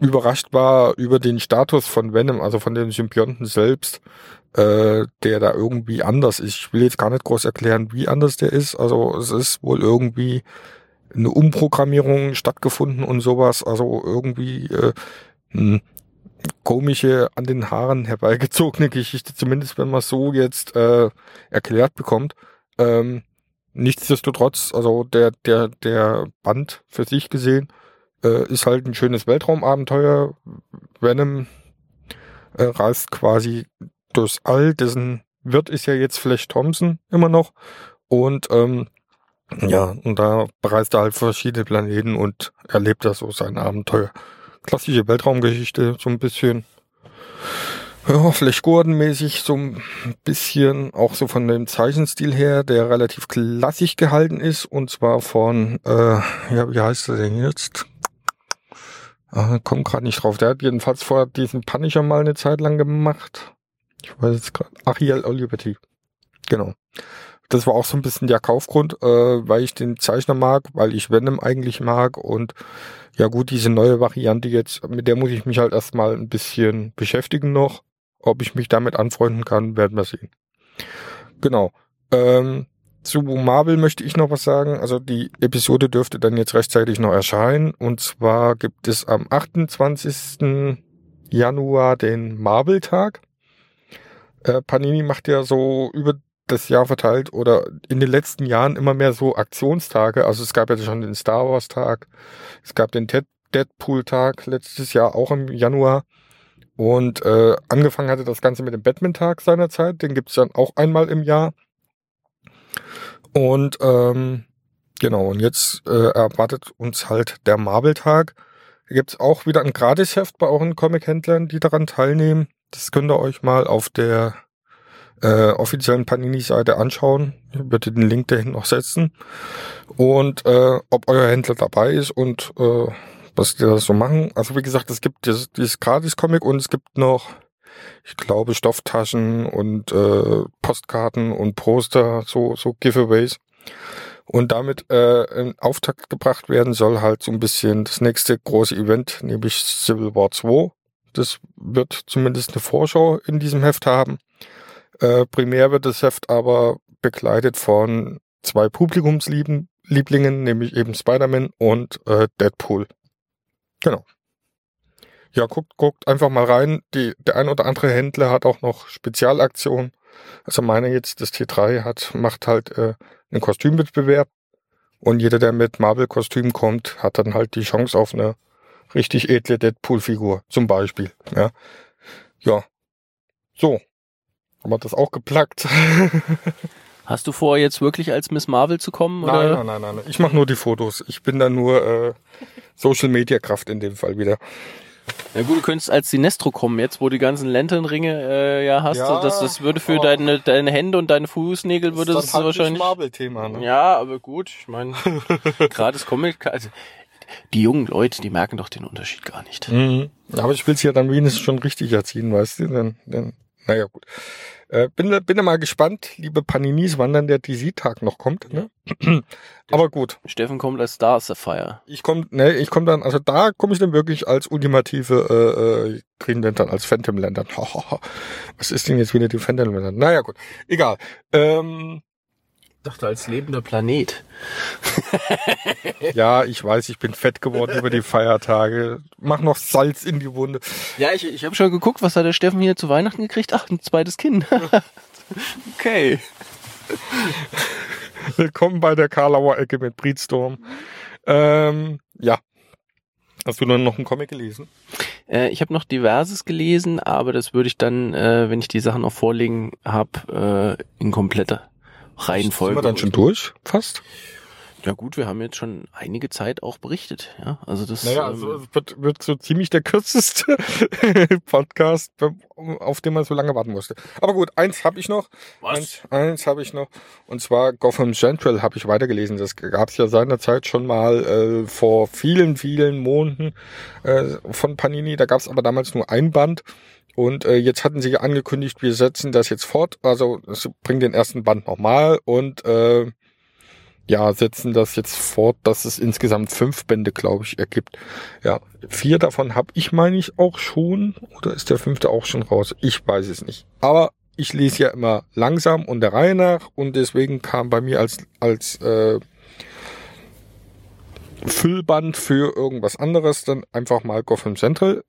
überrascht war über den Status von Venom, also von den Symbionten selbst, äh, der da irgendwie anders ist. Ich will jetzt gar nicht groß erklären, wie anders der ist. Also es ist wohl irgendwie eine Umprogrammierung stattgefunden und sowas. Also irgendwie äh, hm, komische, an den Haaren herbeigezogene Geschichte, zumindest wenn man so jetzt äh, erklärt bekommt. Ähm, nichtsdestotrotz, also der, der, der Band für sich gesehen, äh, ist halt ein schönes Weltraumabenteuer. Venom äh, reist quasi durchs All, dessen Wirt ist ja jetzt Flash Thompson immer noch. Und ähm, ja, und da bereist er halt verschiedene Planeten und erlebt da so sein Abenteuer. Klassische Weltraumgeschichte, so ein bisschen, ja, Flash Gordon-mäßig, so ein bisschen, auch so von dem Zeichenstil her, der relativ klassisch gehalten ist, und zwar von, äh, ja, wie heißt er denn jetzt? Ah, komm gerade nicht drauf. Der hat jedenfalls vorher diesen Punisher mal eine Zeit lang gemacht. Ich weiß jetzt gerade. Ariel Olivetti. Genau. Das war auch so ein bisschen der Kaufgrund, äh, weil ich den Zeichner mag, weil ich Venom eigentlich mag und ja gut, diese neue Variante jetzt, mit der muss ich mich halt erstmal ein bisschen beschäftigen noch. Ob ich mich damit anfreunden kann, werden wir sehen. Genau. Ähm, zu Marvel möchte ich noch was sagen. Also die Episode dürfte dann jetzt rechtzeitig noch erscheinen. Und zwar gibt es am 28. Januar den Marvel-Tag. Äh, Panini macht ja so über das Jahr verteilt oder in den letzten Jahren immer mehr so Aktionstage. Also es gab ja schon den Star Wars Tag, es gab den Deadpool Tag letztes Jahr auch im Januar. Und äh, angefangen hatte das Ganze mit dem Batman Tag seinerzeit. Den gibt's dann auch einmal im Jahr. Und ähm, genau, und jetzt äh, erwartet uns halt der Marvel-Tag. Da gibt's auch wieder ein Gratisheft bei euren Comic-Händlern, die daran teilnehmen. Das könnt ihr euch mal auf der äh, offiziellen Panini-Seite anschauen. Ich würde den Link dahin noch setzen. Und äh, ob euer Händler dabei ist und äh, was die da so machen. Also wie gesagt, es gibt dieses, dieses Gratis-Comic und es gibt noch, ich glaube, Stofftaschen und äh, Postkarten und Poster, so, so Giveaways. Und damit äh, in Auftakt gebracht werden soll halt so ein bisschen das nächste große Event, nämlich Civil War 2. Das wird zumindest eine Vorschau in diesem Heft haben. Äh, primär wird das Heft aber begleitet von zwei Publikumslieblingen, nämlich eben Spider-Man und äh, Deadpool. Genau. Ja, guckt, guckt einfach mal rein. Die, der ein oder andere Händler hat auch noch Spezialaktionen. Also meine jetzt, das T3 hat, macht halt äh, einen Kostümwettbewerb. Und jeder, der mit Marvel-Kostüm kommt, hat dann halt die Chance auf eine richtig edle Deadpool-Figur, zum Beispiel. Ja. ja. So. Haben wir das auch geplackt? Hast du vor, jetzt wirklich als Miss Marvel zu kommen? Nein, Oder? nein, nein, nein. Ich mache nur die Fotos. Ich bin da nur äh, Social Media Kraft in dem Fall wieder. Ja gut, du könntest als Sinestro kommen, jetzt wo du die ganzen Lanternringe äh, ja hast. Ja, das, das würde für aber- deine, deine Hände und deine Fußnägel würde Das dann halt wahrscheinlich. das Marvel-Thema, ne? Ja, aber gut, ich meine, gerade das Comic, also die jungen Leute, die merken doch den Unterschied gar nicht. Mhm. Aber ich will es ja dann wenigstens schon richtig erziehen, weißt du? Dann, dann, naja, gut. Äh, bin, bin mal gespannt, liebe Paninis, wann dann der DC-Tag noch kommt. Ne? Aber gut, Steffen kommt als Star Sapphire. ich komm, ne, ich komm dann, also da komme ich dann wirklich als ultimative äh, äh, Green Lantern, als Phantom Lantern. Was ist denn jetzt wieder die Phantom Lantern? Naja, gut, egal. Ähm, dachte als lebender Planet. ja, ich weiß, ich bin fett geworden über die Feiertage. Mach noch Salz in die Wunde. Ja, ich, ich habe schon geguckt, was hat der Steffen hier zu Weihnachten gekriegt? Ach, ein zweites Kind. okay. Willkommen bei der Karlauer Ecke mit Breedstorm. Ähm, ja. Hast du dann noch einen Comic gelesen? Äh, ich habe noch diverses gelesen, aber das würde ich dann, äh, wenn ich die Sachen noch vorlegen habe, äh, in kompletter Reihenfolge. Sind wir dann schon durch? Fast? Ja gut, wir haben jetzt schon einige Zeit auch berichtet. Ja, also das. Naja, ähm, also es wird, wird so ziemlich der kürzeste Podcast, auf den man so lange warten musste. Aber gut, eins habe ich noch. Was? Eins, eins habe ich noch. Und zwar Gotham Central habe ich weitergelesen. Das gab es ja seinerzeit schon mal äh, vor vielen, vielen Monaten äh, von Panini. Da gab es aber damals nur ein Band. Und äh, jetzt hatten sie ja angekündigt, wir setzen das jetzt fort. Also bringen den ersten Band nochmal und äh, ja, setzen das jetzt fort, dass es insgesamt fünf Bände, glaube ich, ergibt. Ja, vier davon habe ich, meine ich, auch schon. Oder ist der fünfte auch schon raus? Ich weiß es nicht. Aber ich lese ja immer langsam und der Reihe nach und deswegen kam bei mir als, als äh, Füllband für irgendwas anderes dann einfach mal Gotham Central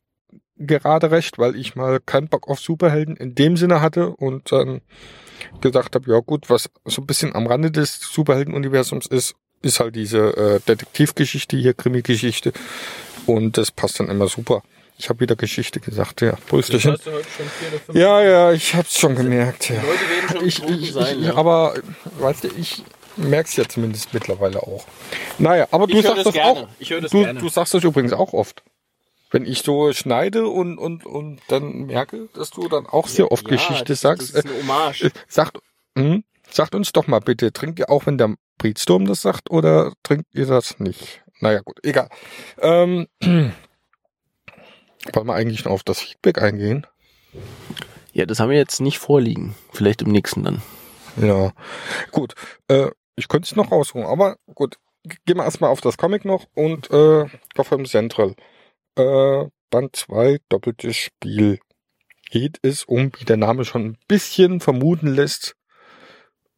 gerade recht, weil ich mal keinen Bock auf Superhelden in dem Sinne hatte und dann gesagt habe, ja gut, was so ein bisschen am Rande des Superhelden-Universums ist, ist halt diese äh, Detektivgeschichte hier, Krimi-Geschichte und das passt dann immer super. Ich habe wieder Geschichte gesagt, ja. Fünf. Ja, ja, ich hab's schon gemerkt. Ja. Ich, ich, sein. ich, ja. Aber, weißt du, ich merk's ja zumindest mittlerweile auch. Naja, aber du sagst das das auch. Ich höre das du, gerne. du sagst das übrigens auch oft. Wenn ich so schneide und, und, und dann merke, dass du dann auch sehr oft Ja, Geschichte sagst. Das ist eine Hommage. Äh, sagt, hm, sagt uns doch mal bitte, trinkt ihr auch, wenn der Breedstorm das sagt, oder trinkt ihr das nicht? Naja, gut, egal. Ähm, wollen wir eigentlich noch auf das Feedback eingehen? Ja, das haben wir jetzt nicht vorliegen. Vielleicht im nächsten dann. Ja, gut. Äh, ich könnte es noch rausholen, aber gut. Gehen wir erstmal auf das Comic noch und äh, Gotham Central. Äh, Band 2, doppeltes Spiel. Geht es um, wie der Name schon ein bisschen vermuten lässt,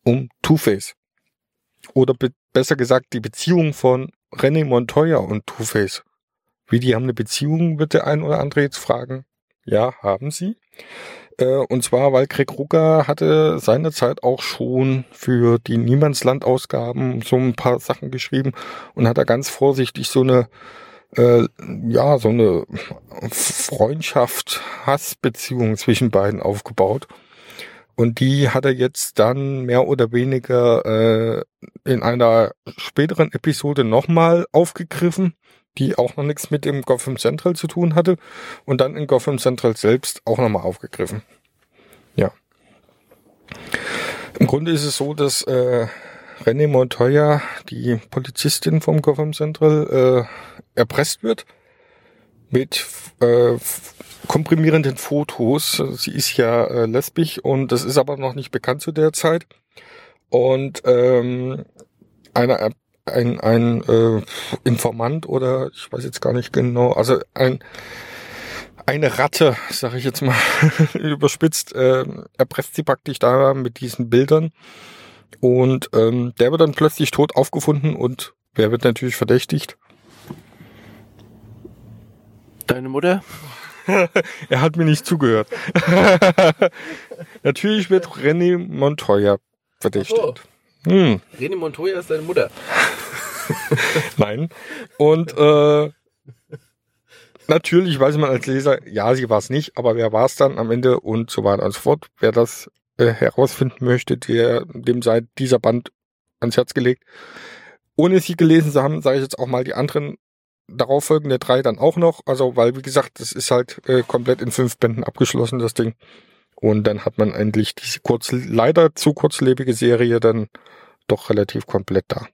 um Two-Face. Oder be besser gesagt, die Beziehung von René Montoya und Two-Face. Wie die haben eine Beziehung, wird der ein oder andere jetzt fragen. Ja, haben sie. Äh, und zwar, weil Greg Rucker hatte seinerzeit auch schon für die Niemandsland-Ausgaben so ein paar Sachen geschrieben und hat da ganz vorsichtig so eine, äh, ja, so eine Freundschaft, Hassbeziehung zwischen beiden aufgebaut. Und die hat er jetzt dann mehr oder weniger äh, in einer späteren Episode nochmal aufgegriffen, die auch noch nichts mit dem Gotham Central zu tun hatte und dann in Gotham Central selbst auch nochmal aufgegriffen. Ja. Im Grunde ist es so, dass äh, René Montoya, die Polizistin vom Gotham Central, äh, erpresst wird mit äh, komprimierenden Fotos. Sie ist ja äh, lesbisch und das ist aber noch nicht bekannt zu der Zeit. Und ähm, einer, ein, ein äh, Informant oder ich weiß jetzt gar nicht genau, also ein eine Ratte, sage ich jetzt mal überspitzt, äh, erpresst sie praktisch da mit diesen Bildern und ähm, der wird dann plötzlich tot aufgefunden und wer wird natürlich verdächtigt? Deine Mutter? Er hat mir nicht zugehört. natürlich wird René Montoya verdächtigt. Hm. René Montoya ist deine Mutter. Nein. Und äh, natürlich weiß man als Leser, ja, sie war es nicht, aber wer war es dann am Ende und so weiter und so fort. Wer das äh, herausfinden möchte, der, dem sei dieser Band ans Herz gelegt. Ohne sie gelesen zu haben, sage ich jetzt auch mal die anderen darauf folgende drei dann auch noch. Also, weil, wie gesagt, das ist halt äh, komplett in fünf Bänden abgeschlossen, das Ding. Und dann hat man endlich diese kurz, leider zu kurzlebige Serie dann doch relativ komplett da.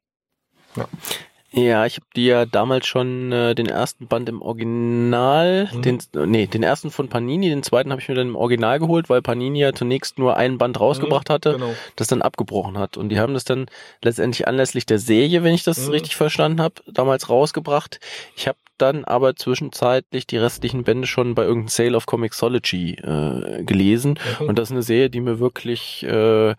Ja. Ja, ich habe dir ja damals schon äh, den ersten Band im Original, mhm. den nee, den ersten von Panini, den zweiten habe ich mir dann im Original geholt, weil Panini ja zunächst nur ein Band rausgebracht mhm, hatte, genau. das dann abgebrochen hat und die haben das dann letztendlich anlässlich der Serie, wenn ich das mhm. richtig verstanden habe, damals rausgebracht. Ich habe dann aber zwischenzeitlich die restlichen Bände schon bei irgendeinem Sale of Comixology äh, gelesen mhm. und das ist eine Serie, die mir wirklich äh,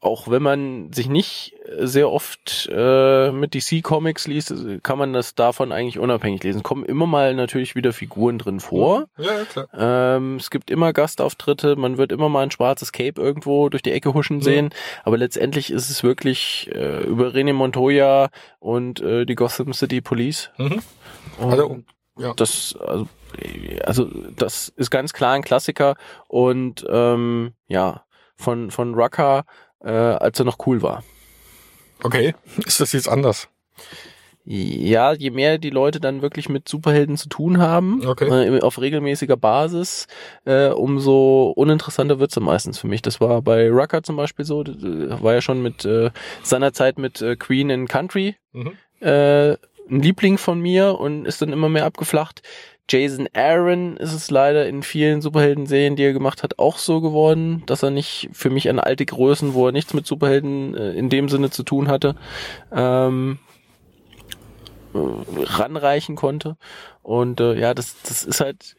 auch wenn man sich nicht sehr oft äh, mit DC Comics liest, kann man das davon eigentlich unabhängig lesen. Kommen immer mal natürlich wieder Figuren drin vor. Ja, ja klar. Ähm, es gibt immer Gastauftritte, man wird immer mal ein schwarzes Cape irgendwo durch die Ecke huschen sehen, mhm. aber letztendlich ist es wirklich äh, über René Montoya und äh, die Gotham City Police. Mhm. Also, ja. Das, also, also das ist ganz klar ein Klassiker und ähm, ja, von, von Rucker äh, als er noch cool war. Okay, ist das jetzt anders? Ja, je mehr die Leute dann wirklich mit Superhelden zu tun haben, okay. äh, auf regelmäßiger Basis, äh, umso uninteressanter wird's dann meistens für mich. Das war bei Rucker zum Beispiel so, war ja schon mit äh, seiner Zeit mit äh, Queen in Country mhm. äh, ein Liebling von mir und ist dann immer mehr abgeflacht. Jason Aaron ist es leider in vielen Superhelden-Serien, die er gemacht hat, auch so geworden, dass er nicht für mich an alte Größen, wo er nichts mit Superhelden äh, in dem Sinne zu tun hatte, ähm, äh, ranreichen konnte. Und äh, ja, das, das ist halt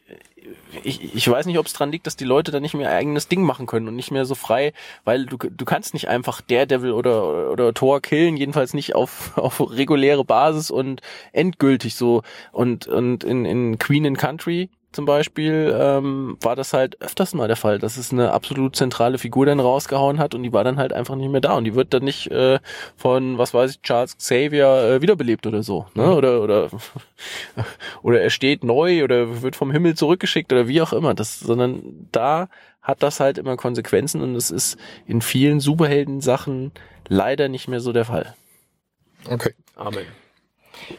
ich, ich weiß nicht, ob es dran liegt, dass die Leute da nicht mehr eigenes Ding machen können und nicht mehr so frei, weil du, du kannst nicht einfach Daredevil oder, oder Thor killen, jedenfalls nicht auf, auf reguläre Basis und endgültig so. Und, und in, in Queen in Country zum Beispiel ähm, war das halt öfters mal der Fall, dass es eine absolut zentrale Figur dann rausgehauen hat und die war dann halt einfach nicht mehr da und die wird dann nicht äh, von, was weiß ich, Charles Xavier äh, wiederbelebt oder so, ne? Mhm. Oder oder oder er steht neu oder wird vom Himmel zurückgeschickt oder wie auch immer. Das, sondern da hat das halt immer Konsequenzen und es ist in vielen Superhelden-Sachen leider nicht mehr so der Fall. Okay. Amen.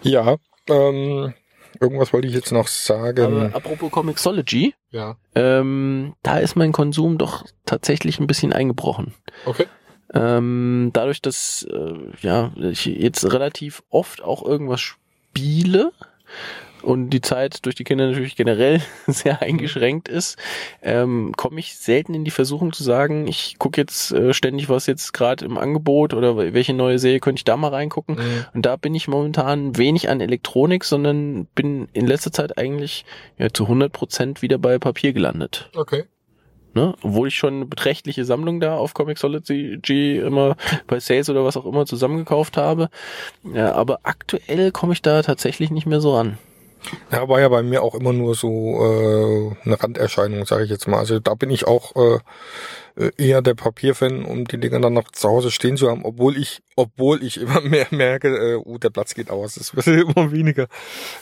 Ja, ähm, Irgendwas wollte ich jetzt noch sagen. Aber apropos Comixology. Ja. Ähm, da ist mein Konsum doch tatsächlich ein bisschen eingebrochen. Okay. Ähm, dadurch, dass äh, ja ich jetzt relativ oft auch irgendwas spiele und die Zeit durch die Kinder natürlich generell sehr eingeschränkt ist, ähm, komme ich selten in die Versuchung zu sagen, ich gucke jetzt äh, ständig, was jetzt gerade im Angebot oder welche neue Serie könnte ich da mal reingucken. Mhm. Und da bin ich momentan wenig an Elektronik, sondern bin in letzter Zeit eigentlich ja, zu 100 Prozent wieder bei Papier gelandet. Okay. Ne? Obwohl ich schon eine beträchtliche Sammlung da auf Comixology immer bei Sales oder was auch immer zusammengekauft habe. Ja, aber aktuell komme ich da tatsächlich nicht mehr so ran. Ja, war ja bei mir auch immer nur so äh, eine Randerscheinung, sage ich jetzt mal. Also da bin ich auch äh, äh, eher der Papierfan, um die Dinger dann noch zu Hause stehen zu haben, obwohl ich, obwohl ich immer mehr merke, äh, uh, der Platz geht aus, es wird immer weniger.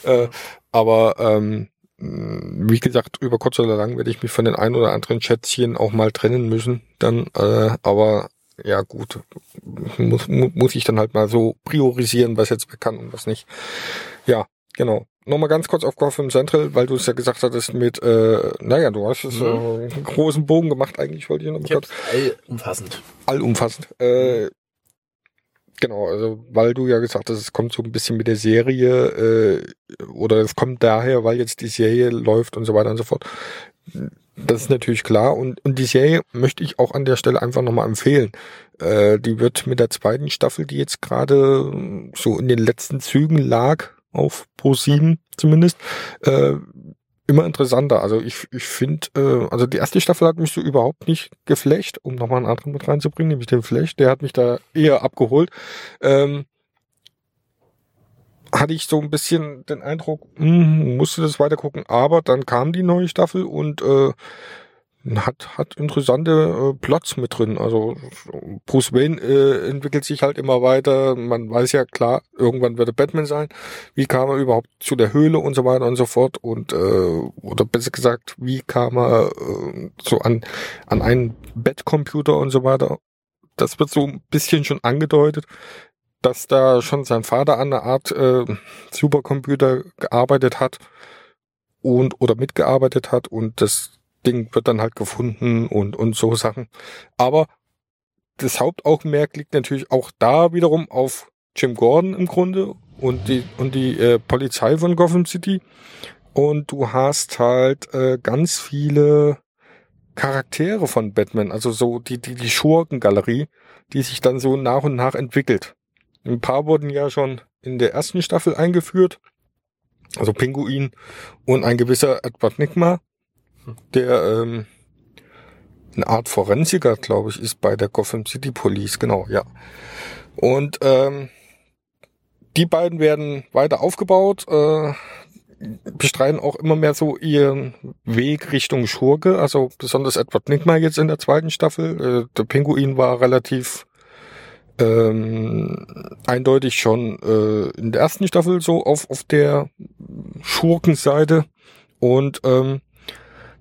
Äh, aber ähm, wie gesagt, über kurz oder lang werde ich mich von den ein oder anderen Schätzchen auch mal trennen müssen. Dann, äh, aber ja gut, muss, muss ich dann halt mal so priorisieren, was jetzt bekannt und was nicht. Ja, Genau. Nochmal ganz kurz auf Gotham Central, weil du es ja gesagt hattest mit, äh, naja, du hast es mhm. äh, einen großen Bogen gemacht, eigentlich wollte ich noch mal kurz. Allumfassend. Allumfassend. Äh, genau, also weil du ja gesagt hast, es kommt so ein bisschen mit der Serie, äh, oder es kommt daher, weil jetzt die Serie läuft und so weiter und so fort. Das ist natürlich klar. Und, und die Serie möchte ich auch an der Stelle einfach nochmal empfehlen. Äh, die wird mit der zweiten Staffel, die jetzt gerade so in den letzten Zügen lag, auf Pro 7 zumindest, äh, immer interessanter. Also ich, ich finde, äh, also die erste Staffel hat mich so überhaupt nicht geflecht, um nochmal einen anderen mit reinzubringen, nämlich den Flash, der hat mich da eher abgeholt. Ähm, hatte ich so ein bisschen den Eindruck, mh, musste das weiter gucken, aber dann kam die neue Staffel und äh, hat, hat interessante äh, Plots mit drin. Also Bruce Wayne äh, entwickelt sich halt immer weiter. Man weiß ja klar, irgendwann wird er Batman sein. Wie kam er überhaupt zu der Höhle und so weiter und so fort. Und äh, oder besser gesagt, wie kam er äh, so an, an einen Bettcomputer und so weiter. Das wird so ein bisschen schon angedeutet. dass da schon sein Vater an einer Art äh, Supercomputer gearbeitet hat und oder mitgearbeitet hat und das Ding wird dann halt gefunden und und so Sachen. Aber das Hauptaugenmerk liegt natürlich auch da wiederum auf Jim Gordon im Grunde und die und die äh, Polizei von Gotham City und du hast halt äh, ganz viele Charaktere von Batman, also so die die die Schurkengalerie, die sich dann so nach und nach entwickelt. Ein paar wurden ja schon in der ersten Staffel eingeführt, also Pinguin und ein gewisser Edward Nigma, der ähm, eine Art Forensiker, glaube ich, ist bei der Gotham City Police, genau, ja. Und ähm, die beiden werden weiter aufgebaut, äh, bestreiten auch immer mehr so ihren Weg Richtung Schurke, also besonders Edward Nigma jetzt in der zweiten Staffel. Äh, der Pinguin war relativ ähm, eindeutig schon äh, in der ersten Staffel so auf, auf der Schurkenseite und ähm,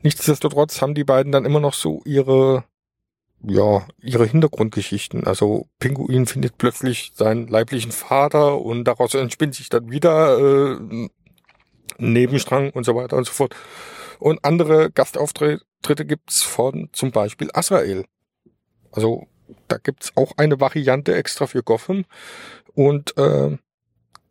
nichtsdestotrotz haben die beiden dann immer noch so ihre ja, ihre Hintergrundgeschichten. Also Pinguin findet plötzlich seinen leiblichen Vater und daraus entspinnt sich dann wieder äh, Nebenstrang und so weiter und so fort. Und andere Gastauftritte gibt's von zum Beispiel Azrael. Also da gibt's auch eine Variante extra für Gotham und äh,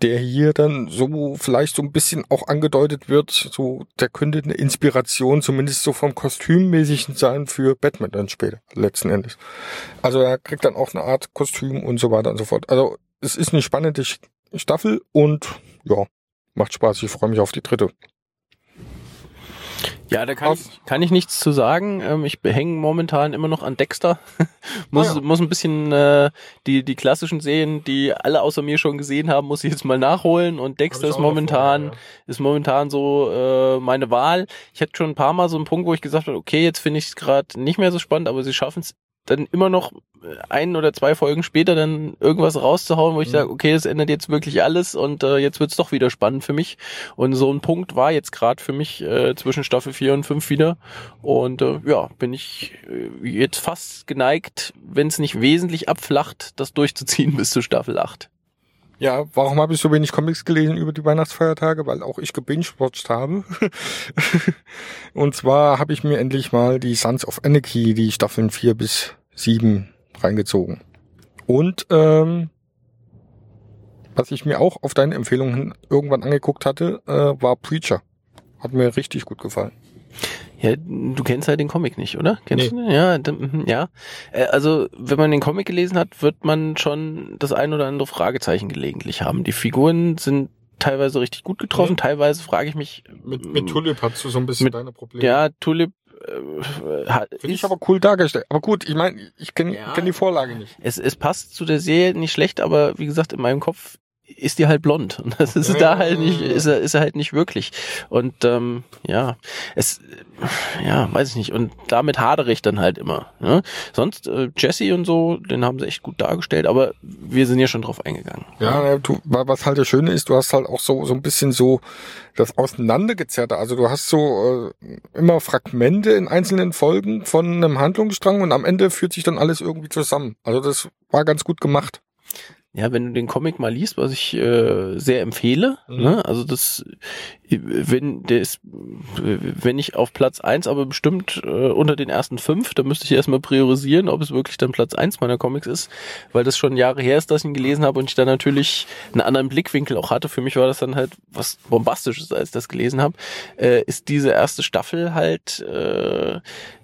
der hier dann so vielleicht so ein bisschen auch angedeutet wird, so der könnte eine Inspiration zumindest so vom Kostümmäßigen sein für Batman dann später letzten Endes. Also er kriegt dann auch eine Art Kostüm und so weiter und so fort. Also es ist eine spannende Staffel und ja, macht Spaß. Ich freue mich auf die dritte. Ja, da kann, ich, kann ich nichts zu sagen. Ähm, ich hänge momentan immer noch an Dexter. muss, ah, ja. muss ein bisschen äh, die, die klassischen Serien, die alle außer mir schon gesehen haben, muss ich jetzt mal nachholen. Und Dexter ist momentan, davor, ja. ist momentan so äh, meine Wahl. Ich hatte schon ein paar Mal so einen Punkt, wo ich gesagt habe, okay, jetzt finde ich es gerade nicht mehr so spannend, aber sie schaffen es dann immer noch ein oder zwei Folgen später dann irgendwas rauszuhauen, wo ich mhm. sage, okay, das ändert jetzt wirklich alles und äh, jetzt wird's doch wieder spannend für mich. Und so ein Punkt war jetzt gerade für mich äh, zwischen Staffel 4 und 5 wieder. Und äh, ja, bin ich äh, jetzt fast geneigt, wenn es nicht wesentlich abflacht, das durchzuziehen bis zu Staffel 8. Ja, warum habe ich so wenig Comics gelesen über die Weihnachtsfeiertage? Weil auch ich gebingewatcht habe. und zwar habe ich mir endlich mal die Sons of Anarchy, die Staffeln 4 bis 7 reingezogen. Und ähm, was ich mir auch auf deine Empfehlung hin irgendwann angeguckt hatte, äh, war Preacher. Hat mir richtig gut gefallen. Ja, du kennst halt den Comic nicht, oder? Kennst nee. du? Ja, mhm, ja. Äh, also, wenn man den Comic gelesen hat, wird man schon das ein oder andere Fragezeichen gelegentlich haben. Die Figuren sind teilweise richtig gut getroffen, mhm. teilweise frage ich mich. Mit, mit Tulip hast du so ein bisschen mit, deine Probleme. Ja, Tulip äh, Finde ich aber cool dargestellt. Aber gut, ich meine, ich kenne ja, kenn die Vorlage nicht. Es, es passt zu der Serie nicht schlecht, aber wie gesagt, in meinem Kopf ist die halt blond. Und das ist da halt nicht ist er ist er halt nicht wirklich. Und ähm, ja es ja weiß ich nicht. Und damit hadere ich dann halt immer ne? sonst äh, Jesse und so den haben sie echt gut dargestellt aber wir sind ja schon drauf eingegangen. Ja du, was halt das Schöne ist du hast halt auch so so ein bisschen so das auseinandergezerrte also du hast so äh, immer Fragmente in einzelnen Folgen von einem Handlungsstrang und am Ende führt sich dann alles irgendwie zusammen. Also das war ganz gut gemacht ja, wenn du den Comic mal liest, was ich äh, sehr empfehle, mhm. ne? also das, wenn der ist, wenn ich auf Platz eins, aber bestimmt äh, unter den ersten fünf, da müsste ich erstmal priorisieren, ob es wirklich dann Platz eins meiner Comics ist, weil das schon Jahre her ist, dass ich ihn gelesen habe und ich da natürlich einen anderen Blickwinkel auch hatte. Für mich war das dann halt was Bombastisches, als ich das gelesen habe. Äh, ist diese erste Staffel halt äh,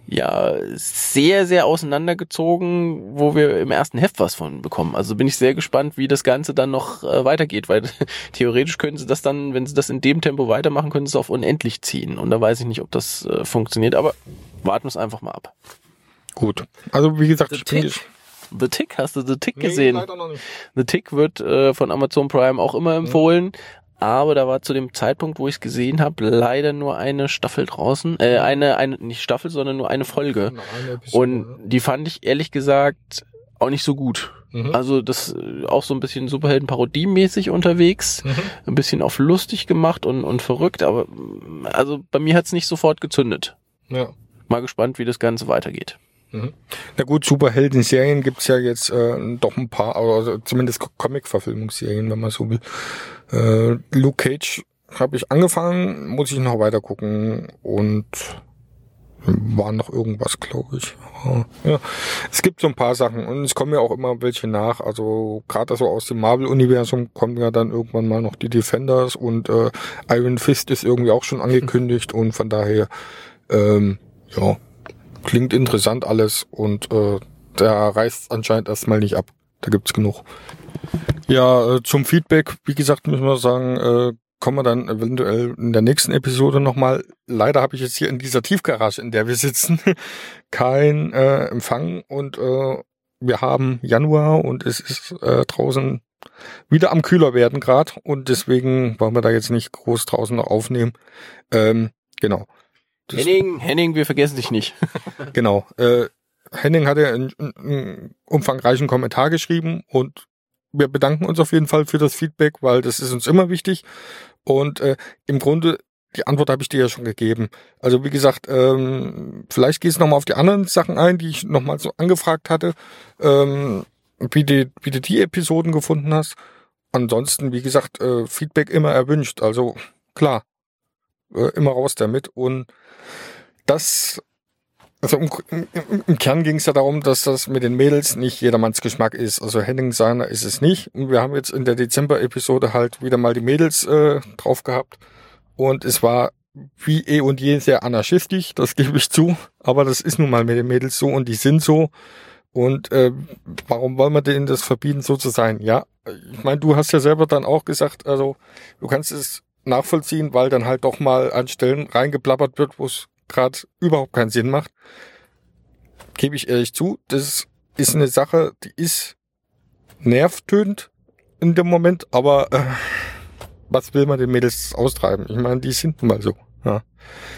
ja sehr, sehr auseinandergezogen, wo wir im ersten Heft was von bekommen. Also bin ich sehr gespannt, wie das Ganze dann noch äh, weitergeht, weil theoretisch können sie das dann, wenn sie das in dem Tempo weitermachen, können sie es auf unendlich ziehen. Und da weiß ich nicht, ob das äh, funktioniert, aber warten wir es einfach mal ab. Gut. Also wie gesagt, The ich Tick. The Tick, hast du The Tick nee, gesehen? Leider noch nicht. The Tick wird äh, von Amazon Prime auch immer empfohlen. Mhm aber da war zu dem Zeitpunkt, wo ich es gesehen habe, leider nur eine Staffel draußen, äh, eine, eine, nicht Staffel, sondern nur eine Folge. Eine und die fand ich ehrlich gesagt auch nicht so gut. Mhm. Also das äh, auch so ein bisschen Superhelden-Parodie-mäßig unterwegs, mhm. ein bisschen auf lustig gemacht und, und verrückt, aber also bei mir hat's nicht sofort gezündet. Ja. Mal gespannt, wie das Ganze weitergeht. Na gut, Superhelden-Serien gibt's ja jetzt äh, doch ein paar, also zumindest Comic-Verfilmungsserien, wenn man so will. Äh, Luke Cage habe ich angefangen, muss ich noch weiter gucken und war noch irgendwas, glaube ich. Ja, es gibt so ein paar Sachen und es kommen ja auch immer welche nach. Also gerade so aus dem Marvel-Universum kommen ja dann irgendwann mal noch die Defenders und äh, Iron Fist ist irgendwie auch schon angekündigt und von daher ähm, ja klingt interessant alles und äh, da reißt anscheinend erstmal nicht ab. Da gibt's genug. Ja, äh, zum Feedback, wie gesagt, müssen wir sagen, äh, kommen wir dann eventuell in der nächsten Episode nochmal. Leider habe ich jetzt hier in dieser Tiefgarage, in der wir sitzen, kein äh, Empfang und äh, wir haben Januar und es ist äh, draußen wieder am kühler werden gerade und deswegen wollen wir da jetzt nicht groß draußen noch aufnehmen. Ähm, genau. Das- Henning, Henning, wir vergessen dich nicht. Genau. Äh, Henning hatte einen, einen umfangreichen Kommentar geschrieben und wir bedanken uns auf jeden Fall für das Feedback, weil das ist uns immer wichtig. Und äh, im Grunde, die Antwort habe ich dir ja schon gegeben. Also wie gesagt, ähm, vielleicht gehst du nochmal auf die anderen Sachen ein, die ich nochmal so angefragt hatte, ähm, wie, die, wie du die Episoden gefunden hast. Ansonsten, wie gesagt, äh, Feedback immer erwünscht. Also klar, äh, immer raus damit. Und das also im, im, im Kern ging es ja darum, dass das mit den Mädels nicht jedermanns Geschmack ist. Also Henning seiner ist es nicht. Und wir haben jetzt in der Dezember-Episode halt wieder mal die Mädels äh, drauf gehabt. Und es war wie eh und je sehr anarchistisch, das gebe ich zu. Aber das ist nun mal mit den Mädels so und die sind so. Und äh, warum wollen wir denen das verbieten, so zu sein? Ja, ich meine, du hast ja selber dann auch gesagt, also du kannst es nachvollziehen, weil dann halt doch mal an Stellen reingeplappert wird, wo es gerade überhaupt keinen Sinn macht. Gebe ich ehrlich zu, das ist eine Sache, die ist nervtötend in dem Moment, aber äh, was will man den Mädels austreiben? Ich meine, die sind nun mal so. Ja.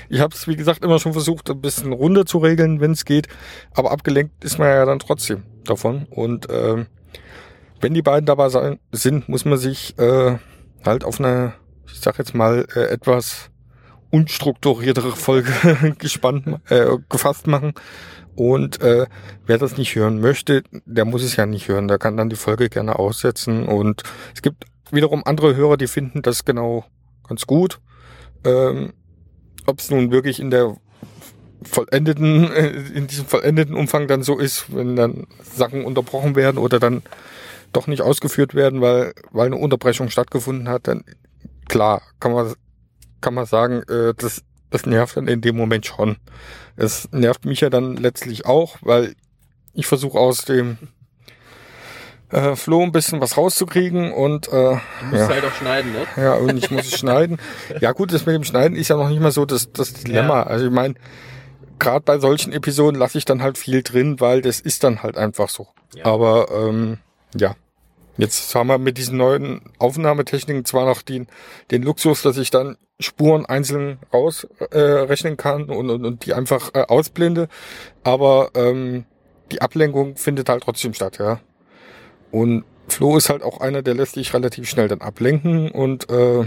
Ich habe es, wie gesagt, immer schon versucht, ein bisschen runter zu regeln, wenn es geht, aber abgelenkt ist man ja dann trotzdem davon. Und ähm, wenn die beiden dabei sein, sind, muss man sich äh, halt auf eine, ich sag jetzt mal, äh, etwas unstrukturiertere Folge gespannt, äh, gefasst machen. Und äh, wer das nicht hören möchte, der muss es ja nicht hören. Der kann dann die Folge gerne aussetzen. Und es gibt wiederum andere Hörer, die finden das genau ganz gut. Ähm, Ob es nun wirklich in der vollendeten, äh, in diesem vollendeten Umfang dann so ist, wenn dann Sachen unterbrochen werden oder dann doch nicht ausgeführt werden, weil, weil eine Unterbrechung stattgefunden hat, dann klar, kann man kann man sagen, äh, das, das nervt dann in dem Moment schon. Es nervt mich ja dann letztlich auch, weil ich versuche aus dem äh, Floh ein bisschen was rauszukriegen und äh, Du musst ja, halt auch schneiden, ne? ja, und ich muss es schneiden. Ja gut, das mit dem Schneiden ist ja noch nicht mal so das, das Dilemma. Ja. Also ich meine, gerade bei solchen Episoden lasse ich dann halt viel drin, weil das ist dann halt einfach so. Ja. Aber ähm, ja, jetzt haben wir mit diesen neuen Aufnahmetechniken zwar noch den, den Luxus, dass ich dann Spuren einzeln rausrechnen äh, kann und, und, und die einfach äh, ausblende, aber ähm, die Ablenkung findet halt trotzdem statt, ja. Und Flo ist halt auch einer, der lässt sich relativ schnell dann ablenken und äh,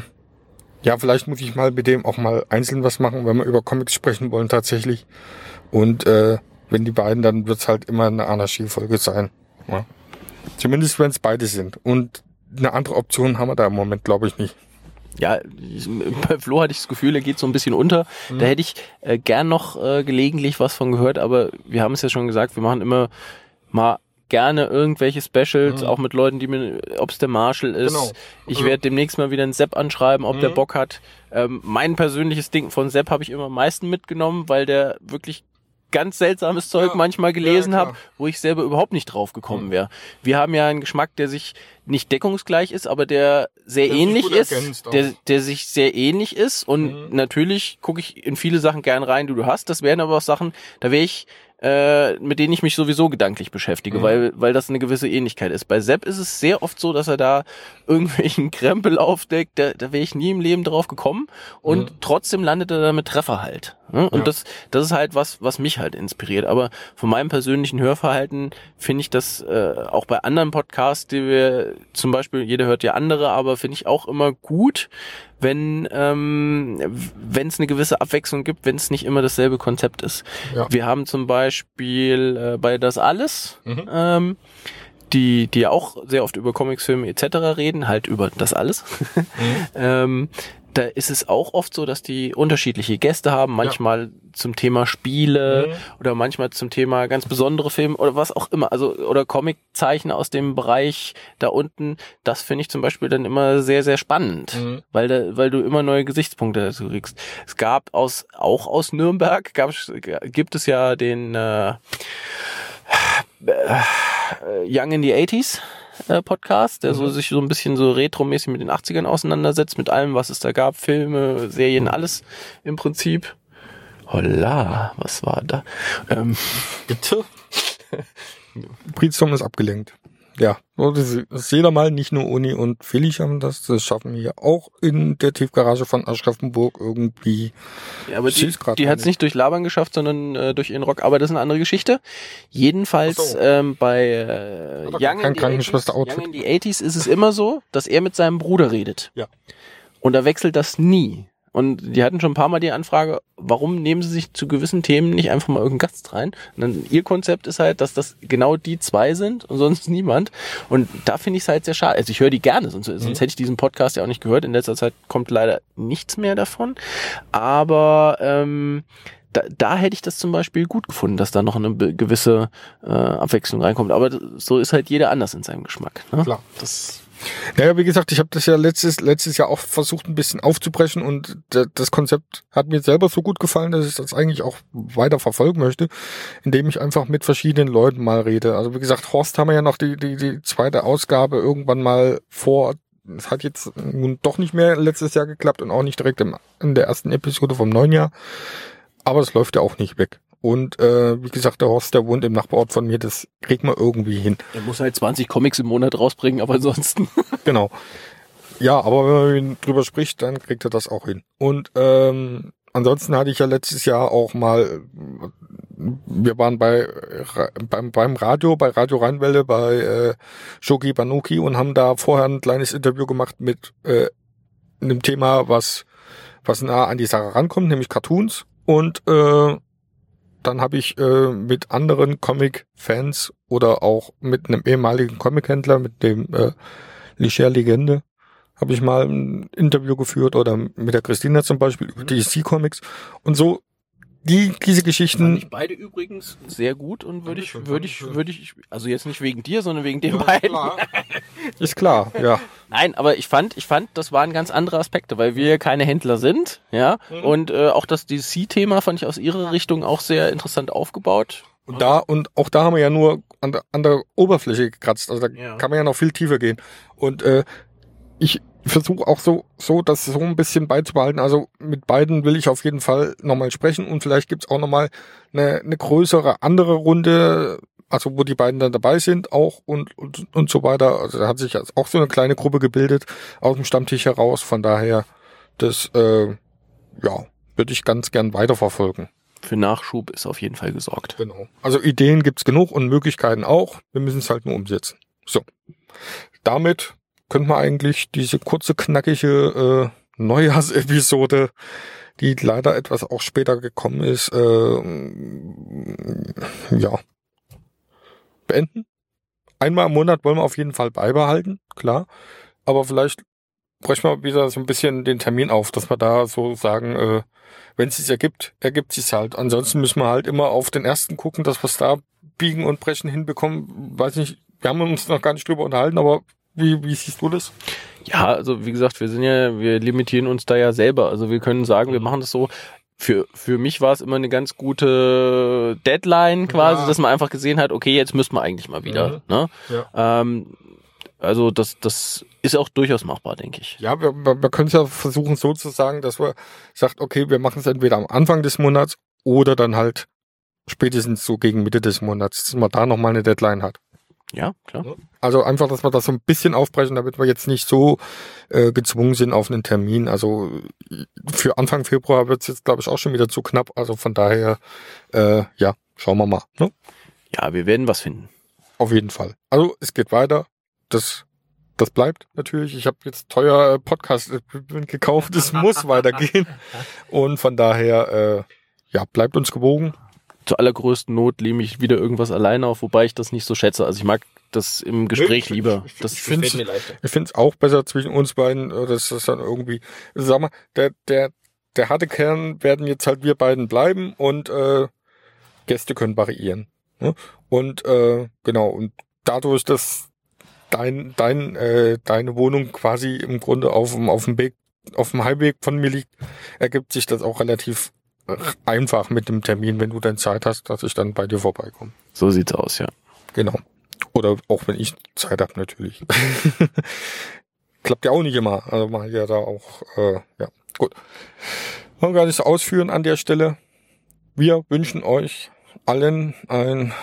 ja, vielleicht muss ich mal mit dem auch mal einzeln was machen, wenn wir über Comics sprechen wollen tatsächlich. Und äh, wenn die beiden, dann wird's halt immer eine Anarchie-Folge sein. Ja. Zumindest wenn es beide sind. Und eine andere Option haben wir da im Moment, glaube ich, nicht. Ja, bei Flo hatte ich das Gefühl, er geht so ein bisschen unter. Da hätte ich äh, gern noch äh, gelegentlich was von gehört, aber wir haben es ja schon gesagt, wir machen immer mal gerne irgendwelche Specials, Mhm. auch mit Leuten, die mir, ob es der Marshall ist. Genau. Ich Mhm. werde demnächst mal wieder einen Sepp anschreiben, ob der Mhm. Bock hat. Ähm, mein persönliches Ding von Sepp habe ich immer am meisten mitgenommen, weil der wirklich ganz seltsames Zeug Ja. manchmal gelesen Ja, habe, wo ich selber überhaupt nicht drauf gekommen Mhm. wäre. Wir haben ja einen Geschmack, der sich nicht deckungsgleich ist, aber der sehr Der ähnlich ist, der, der sich sehr ähnlich ist und Mhm. natürlich gucke ich in viele Sachen gern rein, die du hast. Das wären aber auch Sachen, da wäre ich äh, mit denen ich mich sowieso gedanklich beschäftige, Mhm. weil, weil das eine gewisse Ähnlichkeit ist. Bei Sepp ist es sehr oft so, dass er da irgendwelchen Krempel aufdeckt, da, da wäre ich nie im Leben drauf gekommen und Mhm. trotzdem landet er da mit Treffer halt. Ne? Und Ja. das, das ist halt was, was mich halt inspiriert. Aber von meinem persönlichen Hörverhalten finde ich das äh, auch bei anderen Podcasts, die wir zum Beispiel, jeder hört ja andere, aber finde ich auch immer gut, wenn ähm, wenn es eine gewisse Abwechslung gibt, wenn es nicht immer dasselbe Konzept ist. Ja. Wir haben zum Beispiel äh, bei das alles Mhm. ähm, die, die auch sehr oft über Comics, Filme etc. reden, halt über das alles. ähm, da ist es auch oft so, dass die unterschiedliche Gäste haben, manchmal zum Thema Spiele Mhm. oder manchmal zum Thema ganz besondere Filme oder was auch immer, also oder Comiczeichner aus dem Bereich da unten. Das finde ich zum Beispiel dann immer sehr, sehr spannend, Mhm. weil da, weil du immer neue Gesichtspunkte dazu kriegst. Es gab aus auch aus Nürnberg gab's, gibt es ja den äh, äh, Young in the 80s äh, Podcast, der so sich so ein bisschen so retromäßig mit den 80ern auseinandersetzt, mit allem, was es da gab, Filme, Serien, alles im Prinzip. Holla, was war da? Ähm, Bitte? Brainstorm ist abgelenkt. Ja, das ist jeder mal, nicht nur Uni und Felix haben das, das schaffen wir auch in der Tiefgarage von Aschaffenburg irgendwie. ja, aber die, die hat es nicht durch Labern geschafft, sondern äh, durch ihren Rock. Aber das ist eine andere Geschichte. Jedenfalls so. ähm, bei äh, Young, in the 80s, Krankenschwester-Outfit. Young in the 80s ist es immer so, dass er mit seinem Bruder redet. Ja. Und da wechselt das nie. Und die hatten schon ein paar Mal die Anfrage, warum nehmen sie sich zu gewissen Themen nicht einfach mal irgendeinen Gast rein? Und dann ihr Konzept ist halt, dass das genau die zwei sind und sonst niemand. Und da finde ich es halt sehr schade. Also ich höre die gerne, sonst, sonst hätte ich diesen Podcast ja auch nicht gehört. In letzter Zeit kommt leider nichts mehr davon. Aber ähm, da, da hätte ich das zum Beispiel gut gefunden, dass da noch eine gewisse äh, Abwechslung reinkommt. Aber so ist halt jeder anders in seinem Geschmack. Ne? Klar. Das, Naja, wie gesagt, ich habe das ja letztes, letztes Jahr auch versucht, ein bisschen aufzubrechen und da- das Konzept hat mir selber so gut gefallen, dass ich das eigentlich auch weiter verfolgen möchte, indem ich einfach mit verschiedenen Leuten mal rede. Also wie gesagt, Horst haben wir ja noch die, die, die zweite Ausgabe irgendwann mal vor. Es hat jetzt nun doch nicht mehr letztes Jahr geklappt und auch nicht direkt im, in der ersten Episode vom neuen Jahr. Aber es läuft ja auch nicht weg. Und äh, wie gesagt, der Horst, der wohnt im Nachbarort von mir, das kriegt man irgendwie hin. er muss halt 20 Comics im Monat rausbringen, aber ansonsten. Genau. Ja, aber wenn man drüber spricht, dann kriegt er das auch hin. Und ähm, ansonsten hatte ich ja letztes Jahr auch mal, wir waren bei beim, beim Radio, bei Radio Rheinwelle, bei äh, Shogi Banuki und haben da vorher ein kleines Interview gemacht mit äh, einem Thema, was was nah an die Sache rankommt, nämlich Cartoons. Und äh, dann habe ich äh, mit anderen Comic-Fans oder auch mit einem ehemaligen Comic-Händler, mit dem äh, Licher Legende, habe ich mal ein Interview geführt oder mit der Christina zum Beispiel über DC Comics. Und so die diese Fand Geschichten ich beide übrigens sehr gut und würde ich, würde ich, würde ich, also jetzt nicht wegen dir, sondern wegen den beiden. ist klar, ja. Nein, aber ich fand, ich fand, das waren ganz andere Aspekte, weil wir keine Händler sind, ja. Und äh, auch das DC-Thema fand ich aus ihrer Richtung auch sehr interessant aufgebaut. Und da und auch da haben wir ja nur an der, an der Oberfläche gekratzt, also da Ja. kann man ja noch viel tiefer gehen. Und äh, ich versuche auch so so das so ein bisschen beizubehalten. Also mit beiden will ich auf jeden Fall nochmal sprechen und vielleicht gibt's auch nochmal eine, eine größere andere Runde, also wo die beiden dann dabei sind auch und und, und so weiter. Also da hat sich jetzt auch so eine kleine Gruppe gebildet aus dem Stammtisch heraus. Von daher das äh, ja würde ich ganz gern weiterverfolgen. Für Nachschub ist auf jeden Fall gesorgt. Genau. Also Ideen gibt's genug und Möglichkeiten auch. Wir müssen es halt nur umsetzen. So. Damit könnte man eigentlich diese kurze, knackige äh, Neujahrsepisode, die leider etwas auch später gekommen ist, äh, ja, beenden. Einmal im Monat wollen wir auf jeden Fall beibehalten, klar. Aber vielleicht brechen wir wieder so ein bisschen den Termin auf, dass wir da so sagen, äh, wenn es sich ergibt, ergibt sich halt. Ansonsten müssen wir halt immer auf den ersten gucken, dass wir es da biegen und brechen hinbekommen. Weiß nicht, wir haben uns noch gar nicht drüber unterhalten, aber wie, wie siehst du das? Ja, also wie gesagt, wir sind ja, wir limitieren uns da ja selber. Also wir können sagen, wir machen das so. Für, für mich war es immer eine ganz gute Deadline quasi, Ja. dass man einfach gesehen hat, okay, jetzt müssten wir eigentlich mal wieder. Mhm. Ne? Ja. Ähm, also das, das ist auch durchaus machbar, denke ich. Ja, wir, wir, wir können es ja versuchen so zu sagen, dass wir sagt, okay, wir machen es entweder am Anfang des Monats oder dann halt spätestens so gegen Mitte des Monats, dass man da nochmal eine Deadline hat. Ja, klar. Also einfach, dass wir das so ein bisschen aufbrechen, damit wir jetzt nicht so äh, gezwungen sind auf einen Termin. Also äh, für Anfang Februar wird es jetzt, glaube ich, auch schon wieder zu knapp. Also von daher, äh, ja, schauen wir mal. Ne? Ja, wir werden was finden. Auf jeden Fall. Also es geht weiter. Das das bleibt natürlich. Ich habe jetzt teuer äh, Podcast-Equipment gekauft. Es muss weitergehen. Und von daher, äh, ja, bleibt uns gewogen. Zur allergrößten Not nehme ich wieder irgendwas alleine auf, wobei ich das nicht so schätze. Also ich mag das im Gespräch lieber. Das ich finde ich finde es auch besser zwischen uns beiden, äh, dass das dann irgendwie, sag mal, der der der harte Kern werden jetzt halt wir beiden bleiben und äh, Gäste können variieren. Ne? Und äh, genau und dadurch, dass dein dein äh, deine Wohnung quasi im Grunde auf dem auf dem Weg auf dem Heimweg von mir liegt, ergibt sich das auch relativ einfach mit dem Termin, wenn du dann Zeit hast, dass ich dann bei dir vorbeikomme. So sieht's aus, ja. Genau. Oder auch wenn ich Zeit habe, natürlich. Klappt ja auch nicht immer. Also mal ja da auch, äh, ja, gut. Wollen wir gar nicht so ausführen an der Stelle. Wir wünschen euch allen einen,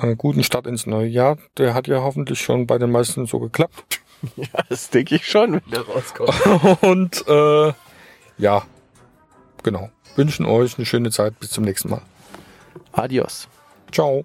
einen guten Start ins neue Jahr. Der hat ja hoffentlich schon bei den meisten so geklappt. Ja, das denke ich schon, wenn der rauskommt. Und äh, ja, genau. Wünschen euch eine schöne Zeit. Bis zum nächsten Mal. Adios. Ciao.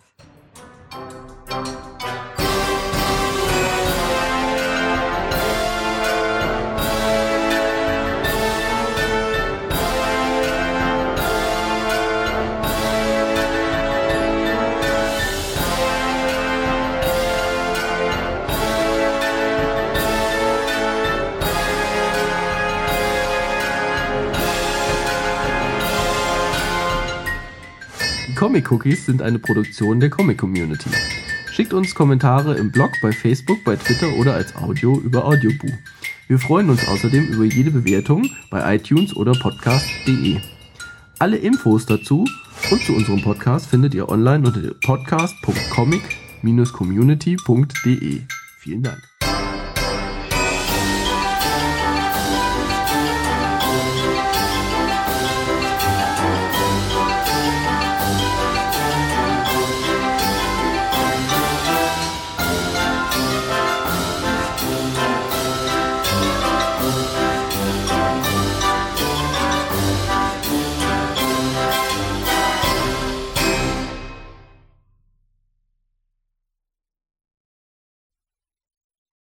Comic Cookies sind eine Produktion der Comic Community. Schickt uns Kommentare im Blog, bei Facebook, bei Twitter oder als Audio über Audioboo. Wir freuen uns außerdem über jede Bewertung bei iTunes oder podcast.de. Alle Infos dazu und zu unserem Podcast findet ihr online unter podcast.comic-community.de. Vielen Dank.